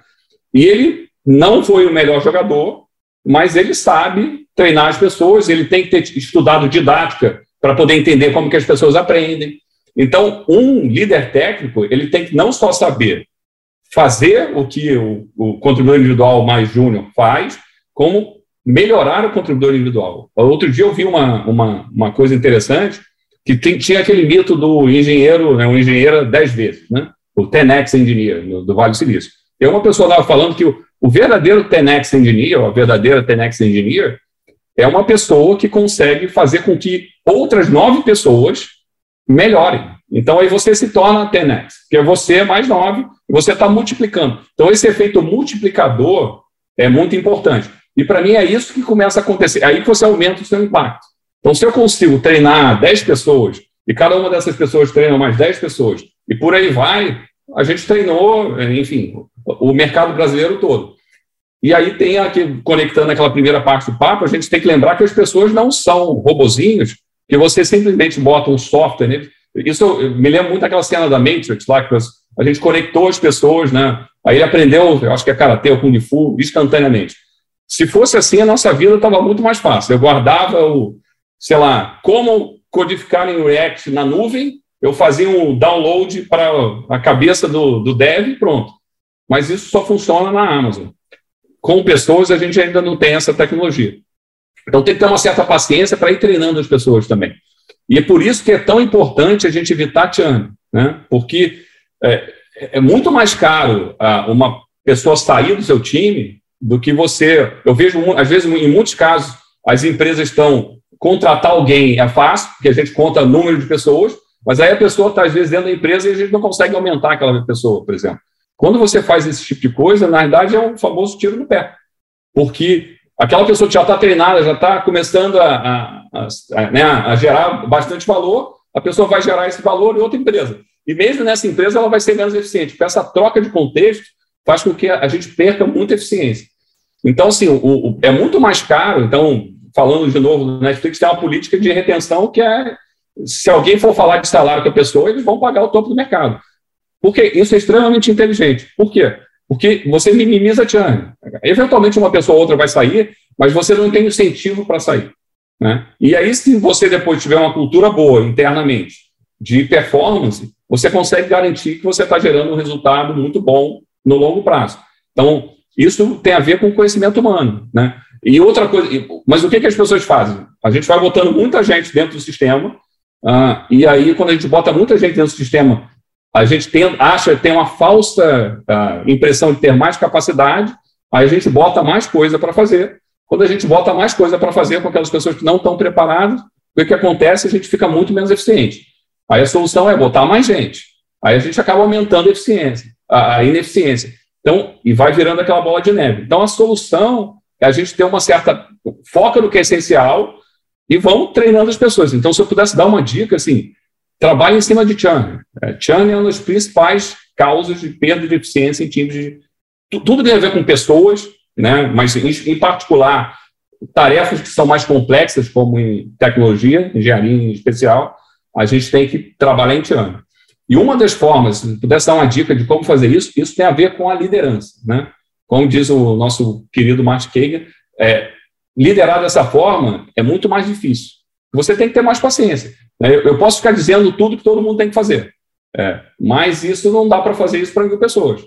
E ele não foi o melhor jogador, mas ele sabe treinar as pessoas, ele tem que ter estudado didática para poder entender como que as pessoas aprendem. Então, um líder técnico, ele tem que não só saber fazer o que o, o contribuidor individual mais júnior faz, como melhorar o contribuidor individual. Outro dia eu vi uma, uma, uma coisa interessante, que tem, tinha aquele mito do engenheiro, né, um engenheiro dez vezes, né? o 10x Engineer, do Vale do Silício. E uma pessoa estava falando que o, o verdadeiro 10x Engineer, ou a verdadeira 10x Engineer, é uma pessoa que consegue fazer com que outras nove pessoas melhorem. Então aí você se torna 10x, que é você mais nove, você está multiplicando. Então esse efeito multiplicador é muito importante. E para mim é isso que começa a acontecer. É aí que você aumenta o seu impacto. Então, se eu consigo treinar 10 pessoas, e cada uma dessas pessoas treina mais 10 pessoas, e por aí vai, a gente treinou, enfim, o mercado brasileiro todo. E aí tem aqui, conectando aquela primeira parte do papo, a gente tem que lembrar que as pessoas não são robozinhos, que você simplesmente bota um software nele. Isso me lembra muito daquela cena da Matrix, lá que a gente conectou as pessoas, né? Aí ele aprendeu, eu acho que é karatê ou kung fu, instantaneamente. Se fosse assim, a nossa vida estava muito mais fácil. Eu guardava o, sei lá, como codificar em React na nuvem, eu fazia um download para a cabeça do, do dev pronto. Mas isso só funciona na Amazon. Com pessoas, a gente ainda não tem essa tecnologia. Então tem que ter uma certa paciência para ir treinando as pessoas também. E é por isso que é tão importante a gente evitar churn, né? Porque é, é muito mais caro ah, uma pessoa sair do seu time do que você. Eu vejo, às vezes, em muitos casos, as empresas estão contratar alguém é fácil, porque a gente conta número de pessoas, mas aí a pessoa está, às vezes, dentro da empresa e a gente não consegue aumentar aquela pessoa, por exemplo. Quando você faz esse tipo de coisa, na verdade, é um famoso tiro no pé. Porque aquela pessoa que já está treinada, já está começando a, a, a, a, né, a gerar bastante valor, a pessoa vai gerar esse valor em outra empresa. E mesmo nessa empresa, ela vai ser menos eficiente, porque essa troca de contexto faz com que a gente perca muita eficiência. Então, assim, o, o, é muito mais caro. Então, falando de novo do Netflix, tem uma política de retenção que é, se alguém for falar de salário com a pessoa, eles vão pagar o topo do mercado. Porque isso é extremamente inteligente. Por quê? Porque você minimiza a churn. Eventualmente uma pessoa ou outra vai sair, mas você não tem incentivo para sair. Né? E aí, se você depois tiver uma cultura boa internamente de performance, você consegue garantir que você está gerando um resultado muito bom no longo prazo. Então, isso tem a ver com conhecimento humano. Né? E outra coisa, mas o que, que as pessoas fazem? A gente vai botando muita gente dentro do sistema, uh, e aí, quando a gente bota muita gente dentro do sistema, a gente tem, acha, tem uma falsa uh, impressão de ter mais capacidade, aí a gente bota mais coisa para fazer. Quando a gente bota mais coisa para fazer com aquelas pessoas que não estão preparadas, o que acontece? A gente fica muito menos eficiente. Aí a solução é botar mais gente. Aí a gente acaba aumentando a eficiência, a, ineficiência. Então, e vai virando aquela bola de neve. Então, a solução a gente ter uma certa foca no que é essencial e vão treinando as pessoas. Então, se eu pudesse dar uma dica, assim, trabalhe em cima de churn. É, churn é uma das principais causas de perda de eficiência em times de... Tudo tem a ver com pessoas, né? mas, em, em particular, tarefas que são mais complexas, como em tecnologia, engenharia em especial, a gente tem que trabalhar em churn. E uma das formas, se pudesse dar uma dica de como fazer isso, isso tem a ver com a liderança, né? Como diz o nosso querido Martin Kagan, é, liderar dessa forma é muito mais difícil. Você tem que ter mais paciência. Né? Eu, posso ficar dizendo tudo que todo mundo tem que fazer, é, mas isso não dá para fazer isso para mil pessoas.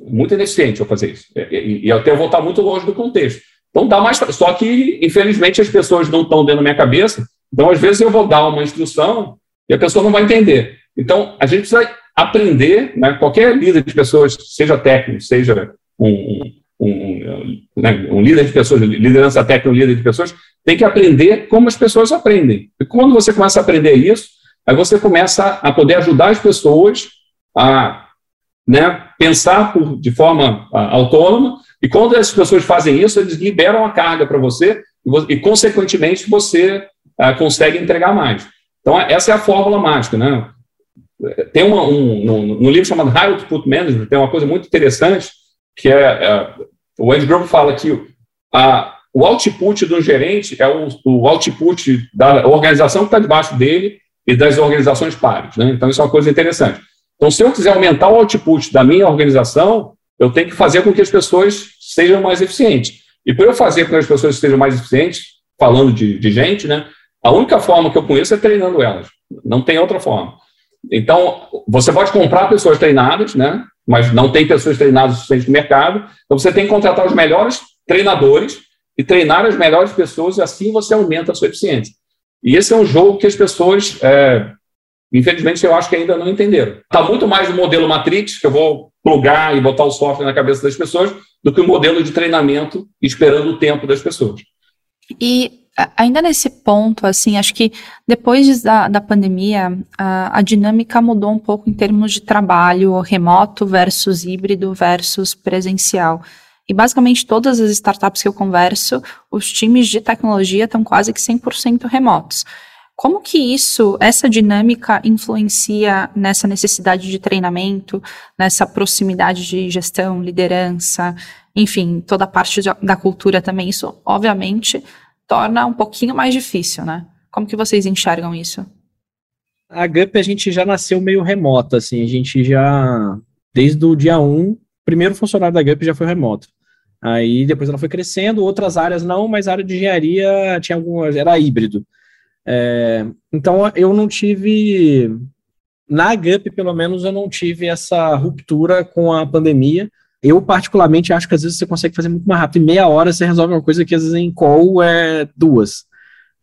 Muito ineficiente eu fazer isso. É, e, e até eu vou estar muito longe do contexto. Então dá mais. Só que, infelizmente, as pessoas não estão dentro da minha cabeça. Então, às vezes, eu vou dar uma instrução e a pessoa não vai entender. Então, a gente precisa aprender, né, qualquer líder de pessoas, seja técnico, seja um, um, né, um líder de pessoas, liderança técnica, um líder de pessoas, tem que aprender como as pessoas aprendem. E quando você começa a aprender isso, aí você começa a poder ajudar as pessoas a né, pensar por, de forma a, autônoma, e quando as pessoas fazem isso, eles liberam a carga para você, e, e, consequentemente, você a, consegue entregar mais. Então, essa é a fórmula mágica. Né? Tem uma, um, no livro chamado High Output Management, tem uma coisa muito interessante, que é, é o Andy Grove fala que a, o output do gerente é o, o output da organização que está debaixo dele e das organizações pares. Né? Então, isso é uma coisa interessante. Então, se eu quiser aumentar o output da minha organização, eu tenho que fazer com que as pessoas sejam mais eficientes. E para eu fazer com que as pessoas estejam mais eficientes, falando de, de gente, né, a única forma que eu conheço é treinando elas. Não tem outra forma. Então, você pode comprar pessoas treinadas, né? Mas não tem pessoas treinadas o suficiente no mercado. Então, você tem que contratar os melhores treinadores e treinar as melhores pessoas, e assim você aumenta a sua eficiência. E esse é um jogo que as pessoas, é, infelizmente, eu acho que ainda não entenderam. Está muito mais no modelo Matrix, que eu vou plugar e botar o software na cabeça das pessoas, do que o modelo de treinamento esperando o tempo das pessoas. E ainda nesse ponto, assim, acho que depois da, da pandemia, a, a, dinâmica mudou um pouco em termos de trabalho remoto versus híbrido versus presencial. E basicamente todas as startups que eu converso, os times de tecnologia estão quase que 100% remotos. Como que isso, essa dinâmica influencia nessa necessidade de treinamento, nessa proximidade de gestão, liderança, enfim, toda a parte da cultura também? Isso, obviamente, torna um pouquinho mais difícil, né? Como que vocês enxergam isso? A GUP a gente já nasceu meio remota, assim, a gente já, desde o dia 1, o primeiro funcionário da GUP já foi remoto. Aí depois ela foi crescendo, outras áreas não, mas a área de engenharia tinha algumas, era híbrido. É, então eu não tive, na GUP pelo menos, eu não tive essa ruptura com a pandemia. Eu, particularmente, acho que às vezes você consegue fazer muito mais rápido. Em meia hora você resolve uma coisa que às vezes em call é duas.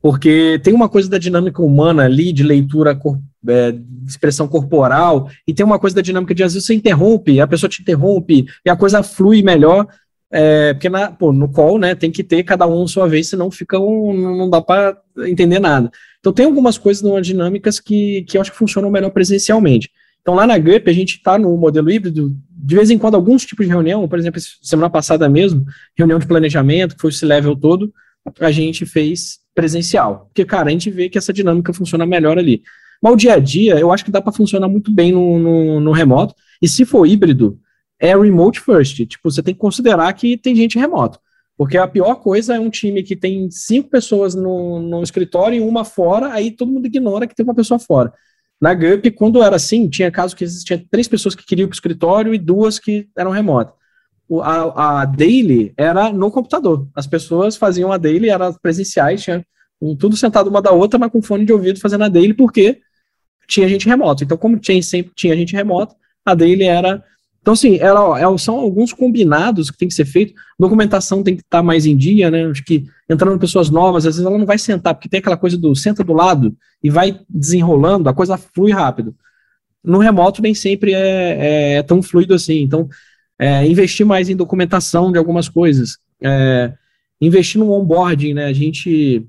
Porque tem uma coisa da dinâmica humana ali, de leitura, é, de expressão corporal, e tem uma coisa da dinâmica de às vezes você interrompe, a pessoa te interrompe, e a coisa flui melhor. É, porque na, pô, no call, né, tem que ter cada um sua vez, senão fica um, não dá para entender nada. Então tem algumas coisas, umas dinâmicas que, que eu acho que funcionam melhor presencialmente. Então, lá na GUP, a gente está no modelo híbrido, de vez em quando, alguns tipos de reunião, por exemplo, semana passada mesmo, reunião de planejamento, que foi esse level todo, a gente fez presencial. Porque, cara, a gente vê que essa dinâmica funciona melhor ali. Mas o dia a dia, eu acho que dá para funcionar muito bem no, no, no, remoto. E se for híbrido, é remote first. Tipo, você tem que considerar que tem gente remoto. Porque a pior coisa é um time que tem cinco pessoas no, no escritório e uma fora, aí todo mundo ignora que tem uma pessoa fora. Na GUP, quando era assim, tinha caso que existia três pessoas que queriam para o escritório e duas que eram remotas. A, a daily era no computador. As pessoas faziam a daily, eram presenciais, tinha um, tudo sentado uma da outra, mas com fone de ouvido fazendo a daily, porque tinha gente remota. Então, como tinha, sempre tinha gente remota, a daily era então, assim, ela, ela, são alguns combinados que tem que ser feito. Documentação tem que estar tá mais em dia, né? Acho que entrando pessoas novas, às vezes ela não vai sentar, porque tem aquela coisa do senta do lado e vai desenrolando, a coisa flui rápido. No remoto nem sempre é, é, é tão fluido assim. Então, é, investir mais em documentação de algumas coisas. É, investir no onboarding, né? A gente,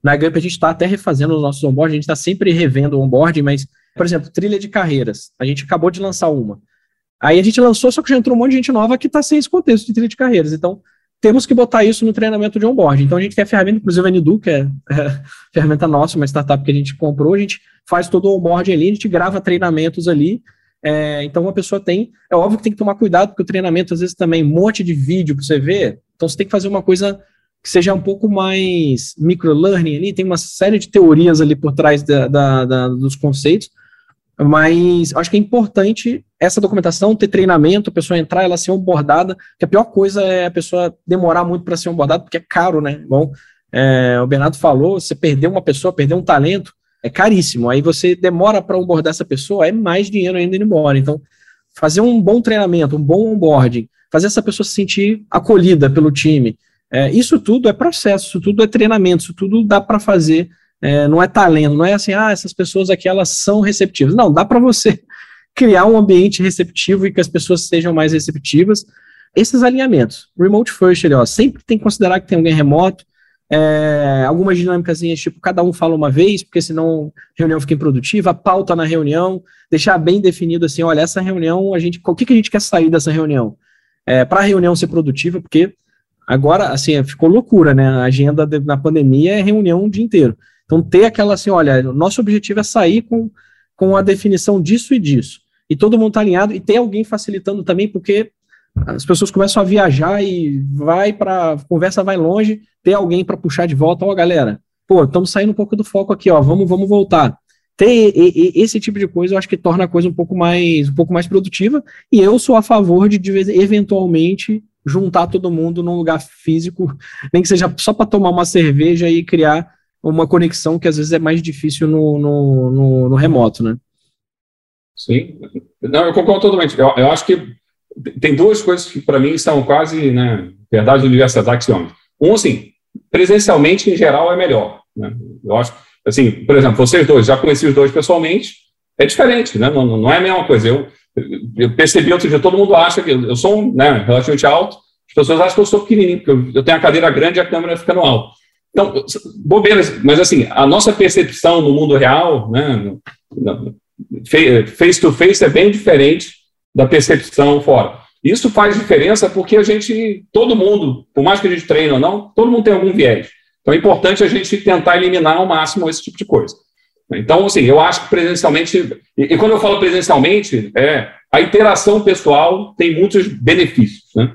na GUP, a gente está até refazendo os nossos onboarding, a gente está sempre revendo o onboarding, mas, por exemplo, trilha de carreiras. A gente acabou de lançar uma. Aí a gente lançou, só que já entrou um monte de gente nova que está sem esse contexto de trilha de carreiras. Então, temos que botar isso no treinamento de onboard. Então, a gente tem a ferramenta, inclusive a Nidu, que é, é ferramenta nossa, uma startup que a gente comprou, a gente faz todo o onboard ali, a gente grava treinamentos ali. É, então, uma pessoa tem. É óbvio que tem que tomar cuidado, porque o treinamento, às vezes, também um monte de vídeo para você ver. Então, você tem que fazer uma coisa que seja um pouco mais microlearning ali, tem uma série de teorias ali por trás da, da, da, dos conceitos, mas acho que é importante essa documentação, ter treinamento, a pessoa entrar, ela ser onboardada, que a pior coisa é a pessoa demorar muito para ser onboardada, porque é caro, né? Bom, é, o Bernardo falou, você perdeu uma pessoa, perdeu um talento, é caríssimo. Aí você demora para onboardar essa pessoa, é mais dinheiro ainda indo embora. Então, fazer um bom treinamento, um bom onboarding, fazer essa pessoa se sentir acolhida pelo time, é, isso tudo é processo, isso tudo é treinamento, isso tudo dá para fazer é, não é talento, não é assim, ah, essas pessoas aqui elas são receptivas. Não, dá para você criar um ambiente receptivo e que as pessoas sejam mais receptivas. Esses alinhamentos, remote first, ali, ó, sempre tem que considerar que tem alguém remoto, é, algumas dinâmicas, tipo, cada um fala uma vez, porque senão a reunião fica improdutiva, a pauta na reunião, deixar bem definido assim, olha, essa reunião, a gente, o que, que a gente quer sair dessa reunião? É, para a reunião ser produtiva, porque agora, assim, ficou loucura, né? A agenda de, na pandemia é reunião o dia inteiro. Então, ter aquela assim, olha, nosso objetivo é sair com, com a definição disso e disso. E todo mundo está alinhado, e tem alguém facilitando também, porque as pessoas começam a viajar e vai para conversa vai longe, ter alguém para puxar de volta, ó, galera, pô, estamos saindo um pouco do foco aqui, ó, vamos, vamos voltar. Ter e, e, esse tipo de coisa, eu acho que torna a coisa um pouco mais, um pouco mais produtiva, e eu sou a favor de, de eventualmente juntar todo mundo num lugar físico, nem que seja só para tomar uma cerveja e criar uma conexão que às vezes é mais difícil no, no, no, no remoto, né? Sim, não, eu concordo totalmente. Eu, eu acho que tem duas coisas que para mim são quase, né, verdade universais, axiomas. Um, assim, presencialmente em geral é melhor. Né? Eu acho, assim, por exemplo, vocês dois, já conheci os dois pessoalmente, é diferente, né? Não, não é a mesma coisa. Eu, eu percebi outro dia, todo mundo acha que eu sou um, né, relativamente alto, as pessoas acham que eu sou pequenininho, porque eu, eu tenho a cadeira grande e a câmera fica no alto. Então, bobeiras, mas assim, a nossa percepção no mundo real, né, face to face é bem diferente da percepção fora. Isso faz diferença porque a gente, todo mundo, por mais que a gente treine ou não, todo mundo tem algum viés. Então é importante a gente tentar eliminar ao máximo esse tipo de coisa. Então, assim, eu acho que presencialmente, e, e quando eu falo presencialmente, é, a interação pessoal tem muitos benefícios. Né?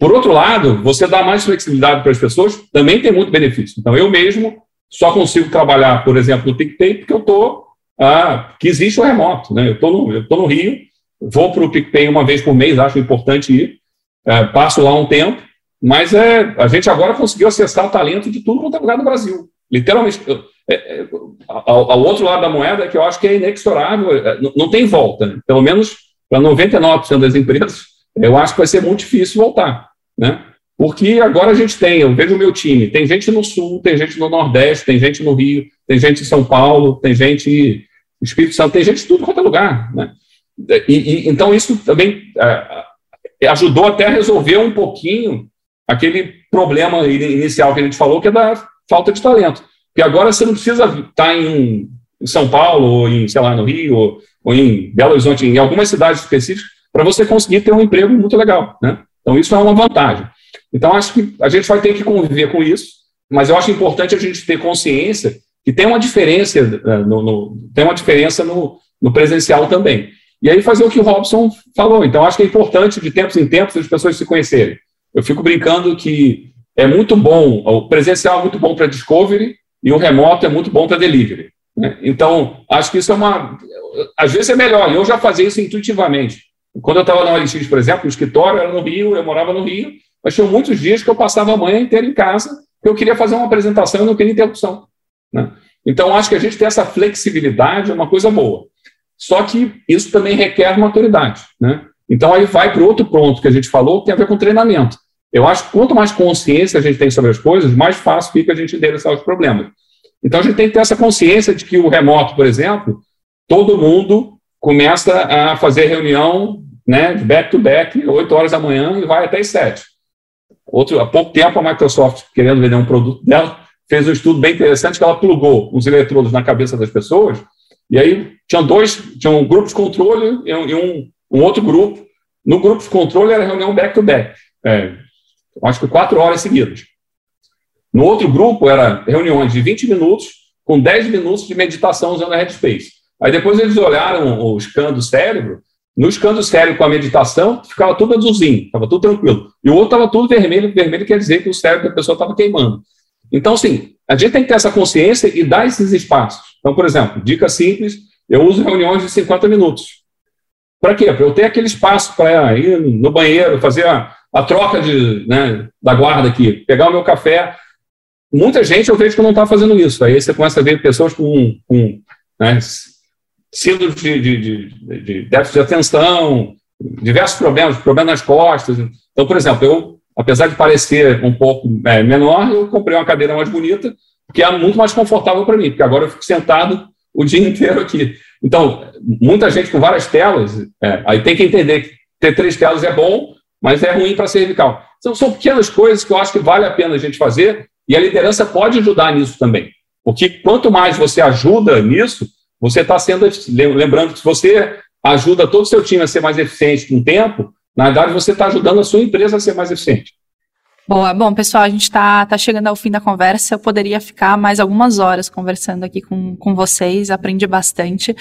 Por outro lado, você dá mais flexibilidade para as pessoas, também tem muito benefício. Então, eu mesmo só consigo trabalhar, por exemplo, no PicPay, porque eu estou, ah, que existe o remoto. Né? Eu estou no, Rio, vou para o PicPay uma vez por mês, acho importante ir, é, passo lá um tempo, mas é, a gente agora conseguiu acessar o talento de tudo quanto é lugar do Brasil. Literalmente, é, é, ao, ao, outro lado da moeda, que eu acho que é inexorável, é, não, não tem volta, né? pelo menos para 99% das empresas, eu acho que vai ser muito difícil voltar, né? Porque agora a gente tem, eu vejo o meu time, tem gente no Sul, tem gente no Nordeste, tem gente no Rio, tem gente em São Paulo, tem gente no Espírito Santo, tem gente de tudo quanto é lugar, né? E, e, então isso também é, ajudou até a resolver um pouquinho aquele problema inicial que a gente falou, que é da falta de talento. Porque agora você não precisa estar em, em São Paulo, ou em, sei lá, no Rio, ou, ou em Belo Horizonte, em algumas cidades específicas, para você conseguir ter um emprego muito legal. Né? Então, isso é uma vantagem. Então, acho que a gente vai ter que conviver com isso, mas eu acho importante a gente ter consciência que tem uma diferença, eh, no, no tem uma diferença no, no presencial também. E aí fazer o que o Robson falou. Então, acho que é importante, de tempos em tempos, as pessoas se conhecerem. Eu fico brincando que é muito bom, o presencial é muito bom para discovery e o remoto é muito bom para delivery. Né? Então, acho que isso é uma. Às vezes é melhor, eu já fazia isso intuitivamente. Quando eu estava na OLX, por exemplo, o escritório era no Rio, eu morava no Rio, mas tinha muitos dias que eu passava a manhã inteira em casa, porque eu queria fazer uma apresentação e não queria interrupção. Né? Então, acho que a gente ter essa flexibilidade é uma coisa boa. Só que isso também requer maturidade. Né? Então, aí vai para o outro ponto que a gente falou, que tem a ver com treinamento. Eu acho que quanto mais consciência a gente tem sobre as coisas, mais fácil fica a gente endereçar os problemas. Então, a gente tem que ter essa consciência de que o remoto, por exemplo, todo mundo começa a fazer reunião né, back-to-back, 8 horas da manhã e vai até as 7. Outro, há pouco tempo, a Microsoft, querendo vender um produto dela, fez um estudo bem interessante que ela plugou os eletrodos na cabeça das pessoas, e aí tinham dois, tinha um grupo de controle e um, um outro grupo. No grupo de controle era reunião back-to-back, é, acho que quatro horas seguidas. No outro grupo era reuniões de 20 minutos, com 10 minutos de meditação usando a Headspace. Aí depois eles olharam o scan do cérebro, no scan do cérebro com a meditação, ficava tudo azulzinho, estava tudo tranquilo. E o outro estava tudo vermelho, vermelho quer dizer que o cérebro da pessoa estava queimando. Então, sim, a gente tem que ter essa consciência e dar esses espaços. Então, por exemplo, dica simples, eu uso reuniões de 50 minutos. Para quê? Para eu ter aquele espaço para ir no banheiro, fazer a, a troca de, né, da guarda aqui, pegar o meu café. Muita gente eu vejo que não está fazendo isso. Aí você começa a ver pessoas com, com né, síndrome de, de, de, déficit de atenção, diversos problemas, problemas nas costas. Então, por exemplo, eu apesar de parecer um pouco é, menor, eu comprei uma cadeira mais bonita, que é muito mais confortável para mim, porque agora eu fico sentado o dia inteiro aqui. Então, muita gente com várias telas, é, aí tem que entender que ter três telas é bom, mas é ruim para a cervical. Então, são pequenas coisas que eu acho que vale a pena a gente fazer, e a liderança pode ajudar nisso também. Porque quanto mais você ajuda nisso, você está sendo. Lembrando que se você ajuda todo o seu time a ser mais eficiente com o tempo, na verdade, você está ajudando a sua empresa a ser mais eficiente. Boa. Bom, pessoal, a gente está tá chegando ao fim da conversa. Eu poderia ficar mais algumas horas conversando aqui com, com vocês, aprendi bastante.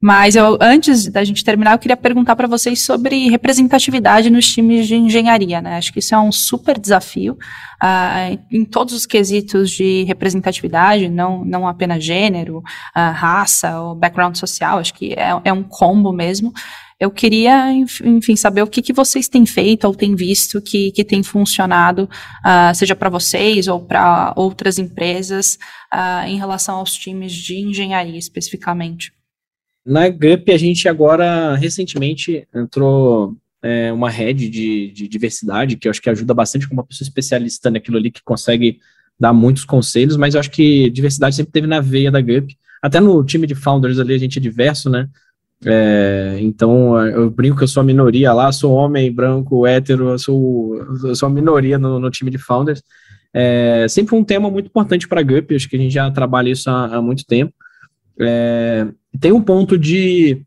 Mas eu, antes da gente terminar, eu queria perguntar para vocês sobre representatividade nos times de engenharia, né? Acho que isso é um super desafio uh, em todos os quesitos de representatividade, não, não apenas gênero, uh, raça ou background social, acho que é, é um combo mesmo. Eu queria, enfim, saber o que, que vocês têm feito ou têm visto que, que tem funcionado, uh, seja para vocês ou para outras empresas, em relação aos times de engenharia especificamente. Na GUP, a gente agora, recentemente, entrou é, uma rede de, de, diversidade, que eu acho que ajuda bastante com uma pessoa especialista naquilo ali, que consegue dar muitos conselhos, mas eu acho que diversidade sempre teve na veia da GUP. Até no time de founders ali, a gente é diverso, né? É, então, eu brinco que eu sou a minoria lá, sou homem, branco, hétero, eu sou, eu sou a minoria no, no time de founders. É, sempre um tema muito importante para a GUP, acho que a gente já trabalha isso há, há muito tempo. É, tem um ponto de,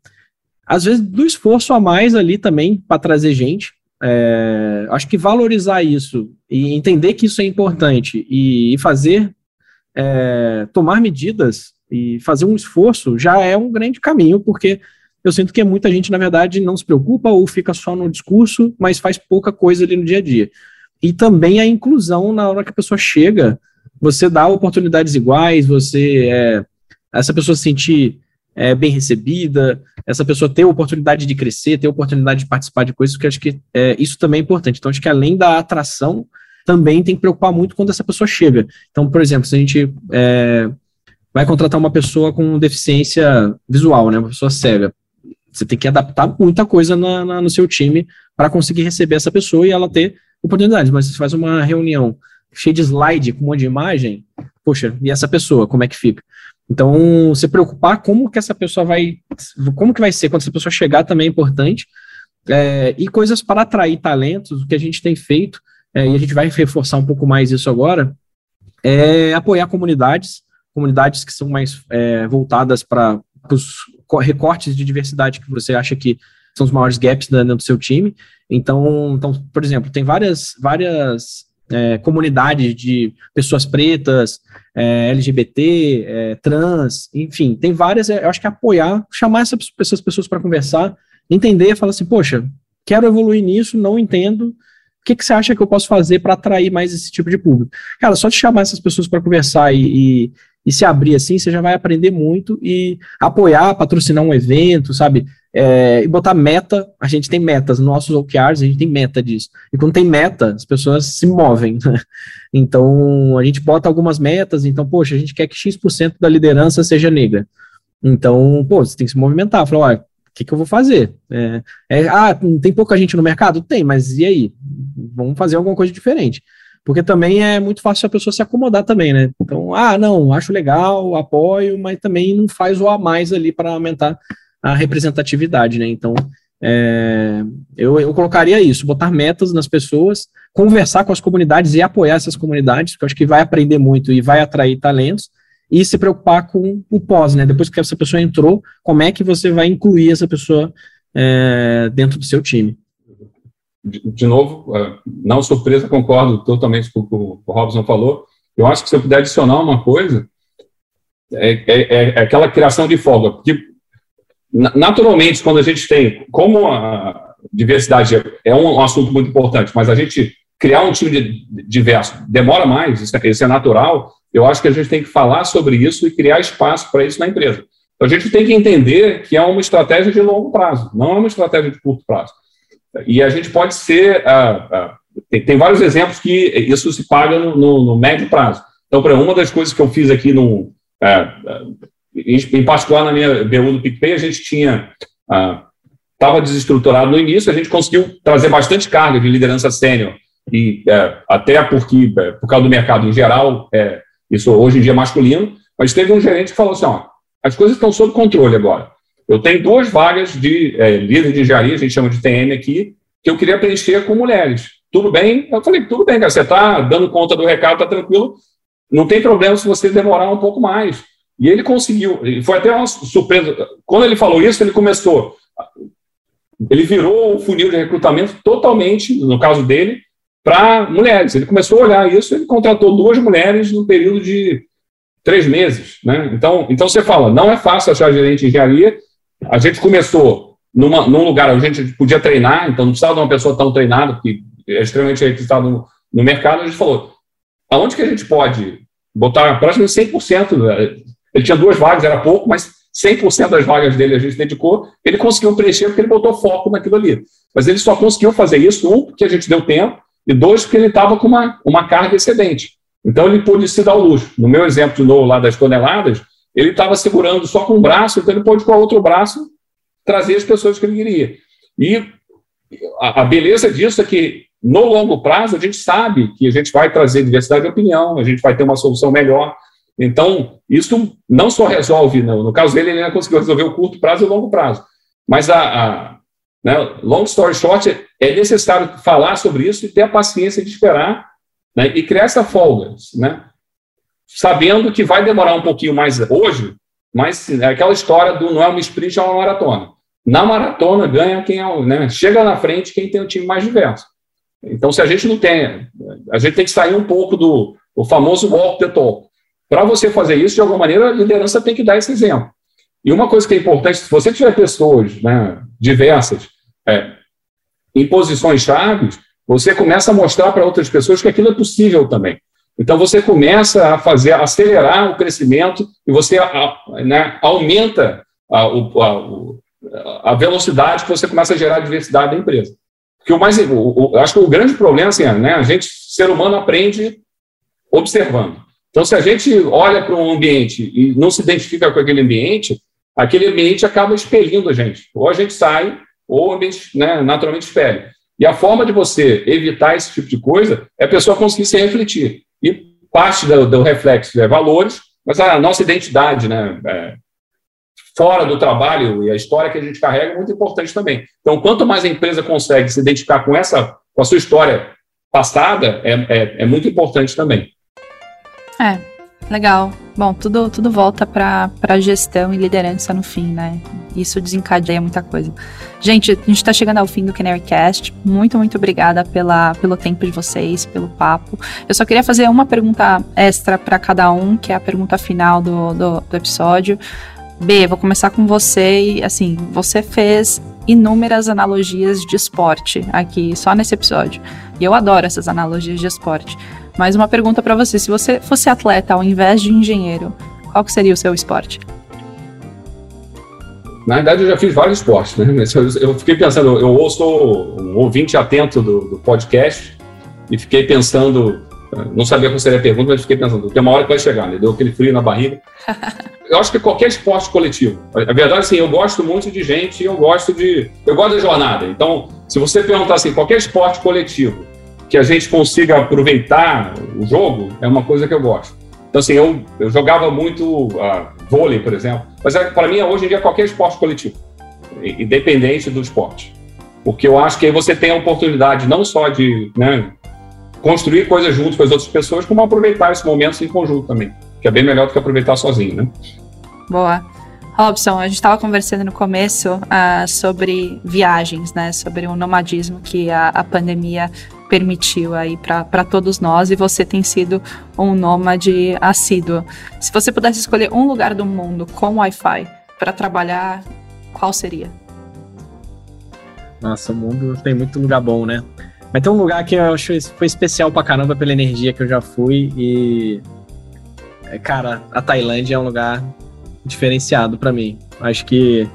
às vezes, do esforço a mais ali também para trazer gente. É, acho que valorizar isso e entender que isso é importante e, e fazer, é, tomar medidas e fazer um esforço já é um grande caminho, porque eu sinto que muita gente, na verdade, não se preocupa ou fica só no discurso, mas faz pouca coisa ali no dia a dia. E também a inclusão na hora que a pessoa chega, você dá oportunidades iguais, você é, essa pessoa se sentir é, bem recebida, essa pessoa ter oportunidade de crescer, ter oportunidade de participar de coisas, que acho que é, isso também é importante. Então, acho que além da atração, também tem que preocupar muito quando essa pessoa chega. Então, por exemplo, se a gente é, vai contratar uma pessoa com deficiência visual, né, uma pessoa cega, você tem que adaptar muita coisa na, na, no seu time para conseguir receber essa pessoa e ela ter oportunidades. Mas se faz uma reunião cheia de slide com um monte de imagem, poxa, e essa pessoa, como é que fica? Então, se preocupar como que essa pessoa vai, como que vai ser quando essa pessoa chegar também é importante. É, e coisas para atrair talentos, o que a gente tem feito, é, e a gente vai reforçar um pouco mais isso agora, é apoiar comunidades, comunidades que são mais é, voltadas para os recortes de diversidade que você acha que são os maiores gaps dentro do seu time. Então, então por exemplo, tem várias, várias é, comunidades de pessoas pretas, é, LGBT, é, trans, enfim, tem várias. É, eu acho que apoiar, chamar essas, pessoas para conversar, entender, falar assim, poxa, quero evoluir nisso, não entendo. O que, que você acha que eu posso fazer para atrair mais esse tipo de público? Cara, só te chamar essas pessoas para conversar e, e, e se abrir assim, você já vai aprender muito e apoiar, patrocinar um evento, sabe? É, e botar meta, a gente tem metas, nos nossos OKRs a gente tem meta disso. E quando tem meta, as pessoas se movem. Né? Então, a gente bota algumas metas, então, poxa, a gente quer que X% da liderança seja negra. Então, pô, você tem que se movimentar. Falar, olha, o que, que eu vou fazer? É, é, ah, tem pouca gente no mercado? Tem, mas e aí? Vamos fazer alguma coisa diferente. Porque também é muito fácil a pessoa se acomodar também, né? Então, ah, não, acho legal, apoio, mas também não faz o a mais ali para aumentar a representatividade, né? Então, é, eu, eu colocaria isso, botar metas nas pessoas, conversar com as comunidades e apoiar essas comunidades, que eu acho que vai aprender muito e vai atrair talentos, e se preocupar com o pós, né? Depois que essa pessoa entrou, como é que você vai incluir essa pessoa é, dentro do seu time? De, de, novo, é, não surpresa, concordo totalmente com o que o Robson falou. Eu acho que se eu puder adicionar uma coisa, é, é, é aquela criação de folga, porque naturalmente, quando a gente tem, como a diversidade é um assunto muito importante, mas a gente criar um time diverso demora mais, isso é, isso é natural, eu acho que a gente tem que falar sobre isso e criar espaço para isso na empresa. Então, a gente tem que entender que é uma estratégia de longo prazo, não é uma estratégia de curto prazo. E a gente pode ser. Uh, uh, tem, tem, vários exemplos que isso se paga no, no, no médio prazo. Então, para uma das coisas que eu fiz aqui no, em particular na minha BU do PicPay, a gente tinha estava ah, desestruturado no início, a gente conseguiu trazer bastante carga de liderança sênior e é, até porque é, por causa do mercado em geral, é, isso hoje em dia é masculino, mas teve um gerente que falou assim, ó, as coisas estão sob controle agora. Eu tenho duas vagas de é, líder de engenharia, a gente chama de TM aqui, que eu queria preencher com mulheres. Tudo bem? Eu falei, tudo bem, cara, você está dando conta do recado, está tranquilo, não tem problema se você demorar um pouco mais. E ele conseguiu, e foi até uma surpresa. Quando ele falou isso, ele começou, ele virou o funil de recrutamento totalmente, no caso dele, para mulheres. Ele começou a olhar isso, ele contratou duas mulheres no período de três meses. Né? Então, então você fala, não é fácil achar gerente de engenharia, a gente começou numa, num lugar onde a gente podia treinar, então não precisava de uma pessoa tão treinada, porque é extremamente requisitado no, no mercado. A gente falou: aonde que a gente pode botar praticamente 100%? Ele tinha duas vagas, era pouco, mas 100% das vagas dele a gente dedicou. Ele conseguiu preencher porque ele botou foco naquilo ali. Mas ele só conseguiu fazer isso, um, porque a gente deu tempo, e dois, porque ele estava com uma, uma carga excedente. Então ele pôde se dar o luxo. No meu exemplo de novo lá das toneladas, ele estava segurando só com um braço, então ele pôde com o outro braço trazer as pessoas que ele queria. E a, a beleza disso é que no longo prazo a gente sabe que a gente vai trazer diversidade de opinião, a gente vai ter uma solução melhor. Então, isso não só resolve, no, no caso dele, ele ainda conseguiu resolver o curto prazo e o longo prazo. Mas a, a né, long story short, é necessário falar sobre isso e ter a paciência de esperar né, e criar essa folga, né, sabendo que vai demorar um pouquinho mais hoje, mas é aquela história do não é uma sprint, é uma maratona. Na maratona ganha quem é, né, chega na frente quem tem o time mais diverso. Então, se a gente não tem, a gente tem que sair um pouco do o famoso walk the talk. Para você fazer isso, de alguma maneira, a liderança tem que dar esse exemplo. E uma coisa que é importante, se você tiver pessoas né, diversas é, em posições chaves, você começa a mostrar para outras pessoas que aquilo é possível também. Então você começa a fazer, acelerar o crescimento e você né, aumenta a, a, a, velocidade que você começa a gerar diversidade da empresa. Porque o mais, o, o, acho que o grande problema assim, é, né, a gente, ser humano, aprende observando. Então, se a gente olha para um ambiente e não se identifica com aquele ambiente, aquele ambiente acaba expelindo a gente. Ou a gente sai, ou o ambiente né, naturalmente espelha. E a forma de você evitar esse tipo de coisa é a pessoa conseguir se refletir. E parte do, do reflexo é valores, mas a nossa identidade, né, é, fora do trabalho e a história que a gente carrega é muito importante também. Então, quanto mais a empresa consegue se identificar com essa, com a sua história passada, é, é, é muito importante também. É, legal. Bom, tudo, tudo volta para gestão e liderança no fim, né? Isso desencadeia muita coisa. Gente, a gente está chegando ao fim do Canarycast. Muito, muito obrigada pela, pelo tempo de vocês, pelo papo. Eu só queria fazer uma pergunta extra para cada um, que é a pergunta final do, do, do episódio. B, vou começar com você e assim, você fez inúmeras analogias de esporte aqui só nesse episódio. E eu adoro essas analogias de esporte. Mas uma pergunta para você, se você fosse atleta ao invés de engenheiro, qual que seria o seu esporte? Na verdade, eu já fiz vários esportes, né? Eu fiquei pensando, eu ouço um ouvinte atento do, do podcast e fiquei pensando, não sabia qual seria a pergunta, mas fiquei pensando, tem uma hora que vai chegar, né? Deu aquele frio na barriga. eu acho que qualquer esporte coletivo. A verdade, assim, eu gosto muito de gente e eu gosto de. Eu gosto da jornada. Então, se você perguntar assim, qualquer esporte coletivo que a gente consiga aproveitar o jogo, é uma coisa que eu gosto. Então, assim, eu, eu jogava muito uh, vôlei, por exemplo, mas é, para mim, hoje em dia, é qualquer esporte coletivo, independente do esporte. Porque eu acho que aí você tem a oportunidade não só de né, construir coisas juntos com as outras pessoas, como aproveitar esses momentos em conjunto também, que é bem melhor do que aproveitar sozinho, né? Boa. Robson, a gente estava conversando no começo uh, sobre viagens, né? Sobre o nomadismo que a, a pandemia permitiu aí para todos nós e você tem sido um nômade assíduo. Se você pudesse escolher um lugar do mundo com Wi-Fi para trabalhar, qual seria? Nossa, o mundo tem muito lugar bom, né? Mas tem um lugar que eu acho foi especial pra caramba pela energia que eu já fui e. Cara, a Tailândia é um lugar diferenciado para mim. Acho que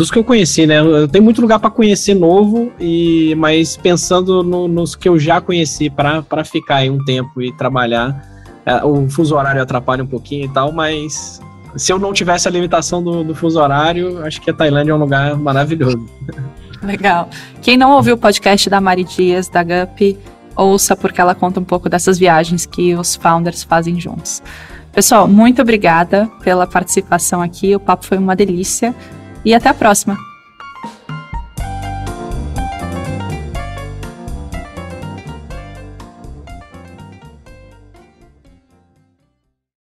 dos que eu conheci, né? Eu tenho muito lugar para conhecer novo, e mas pensando no, nos que eu já conheci para ficar aí um tempo e trabalhar. É, o fuso horário atrapalha um pouquinho e tal, mas se eu não tivesse a limitação do, do fuso horário, acho que a Tailândia é um lugar maravilhoso. Legal. Quem não ouviu o podcast da Mari Dias, da GUP, ouça, porque ela conta um pouco dessas viagens que os founders fazem juntos. Pessoal, muito obrigada pela participação aqui. O papo foi uma delícia. E até a próxima!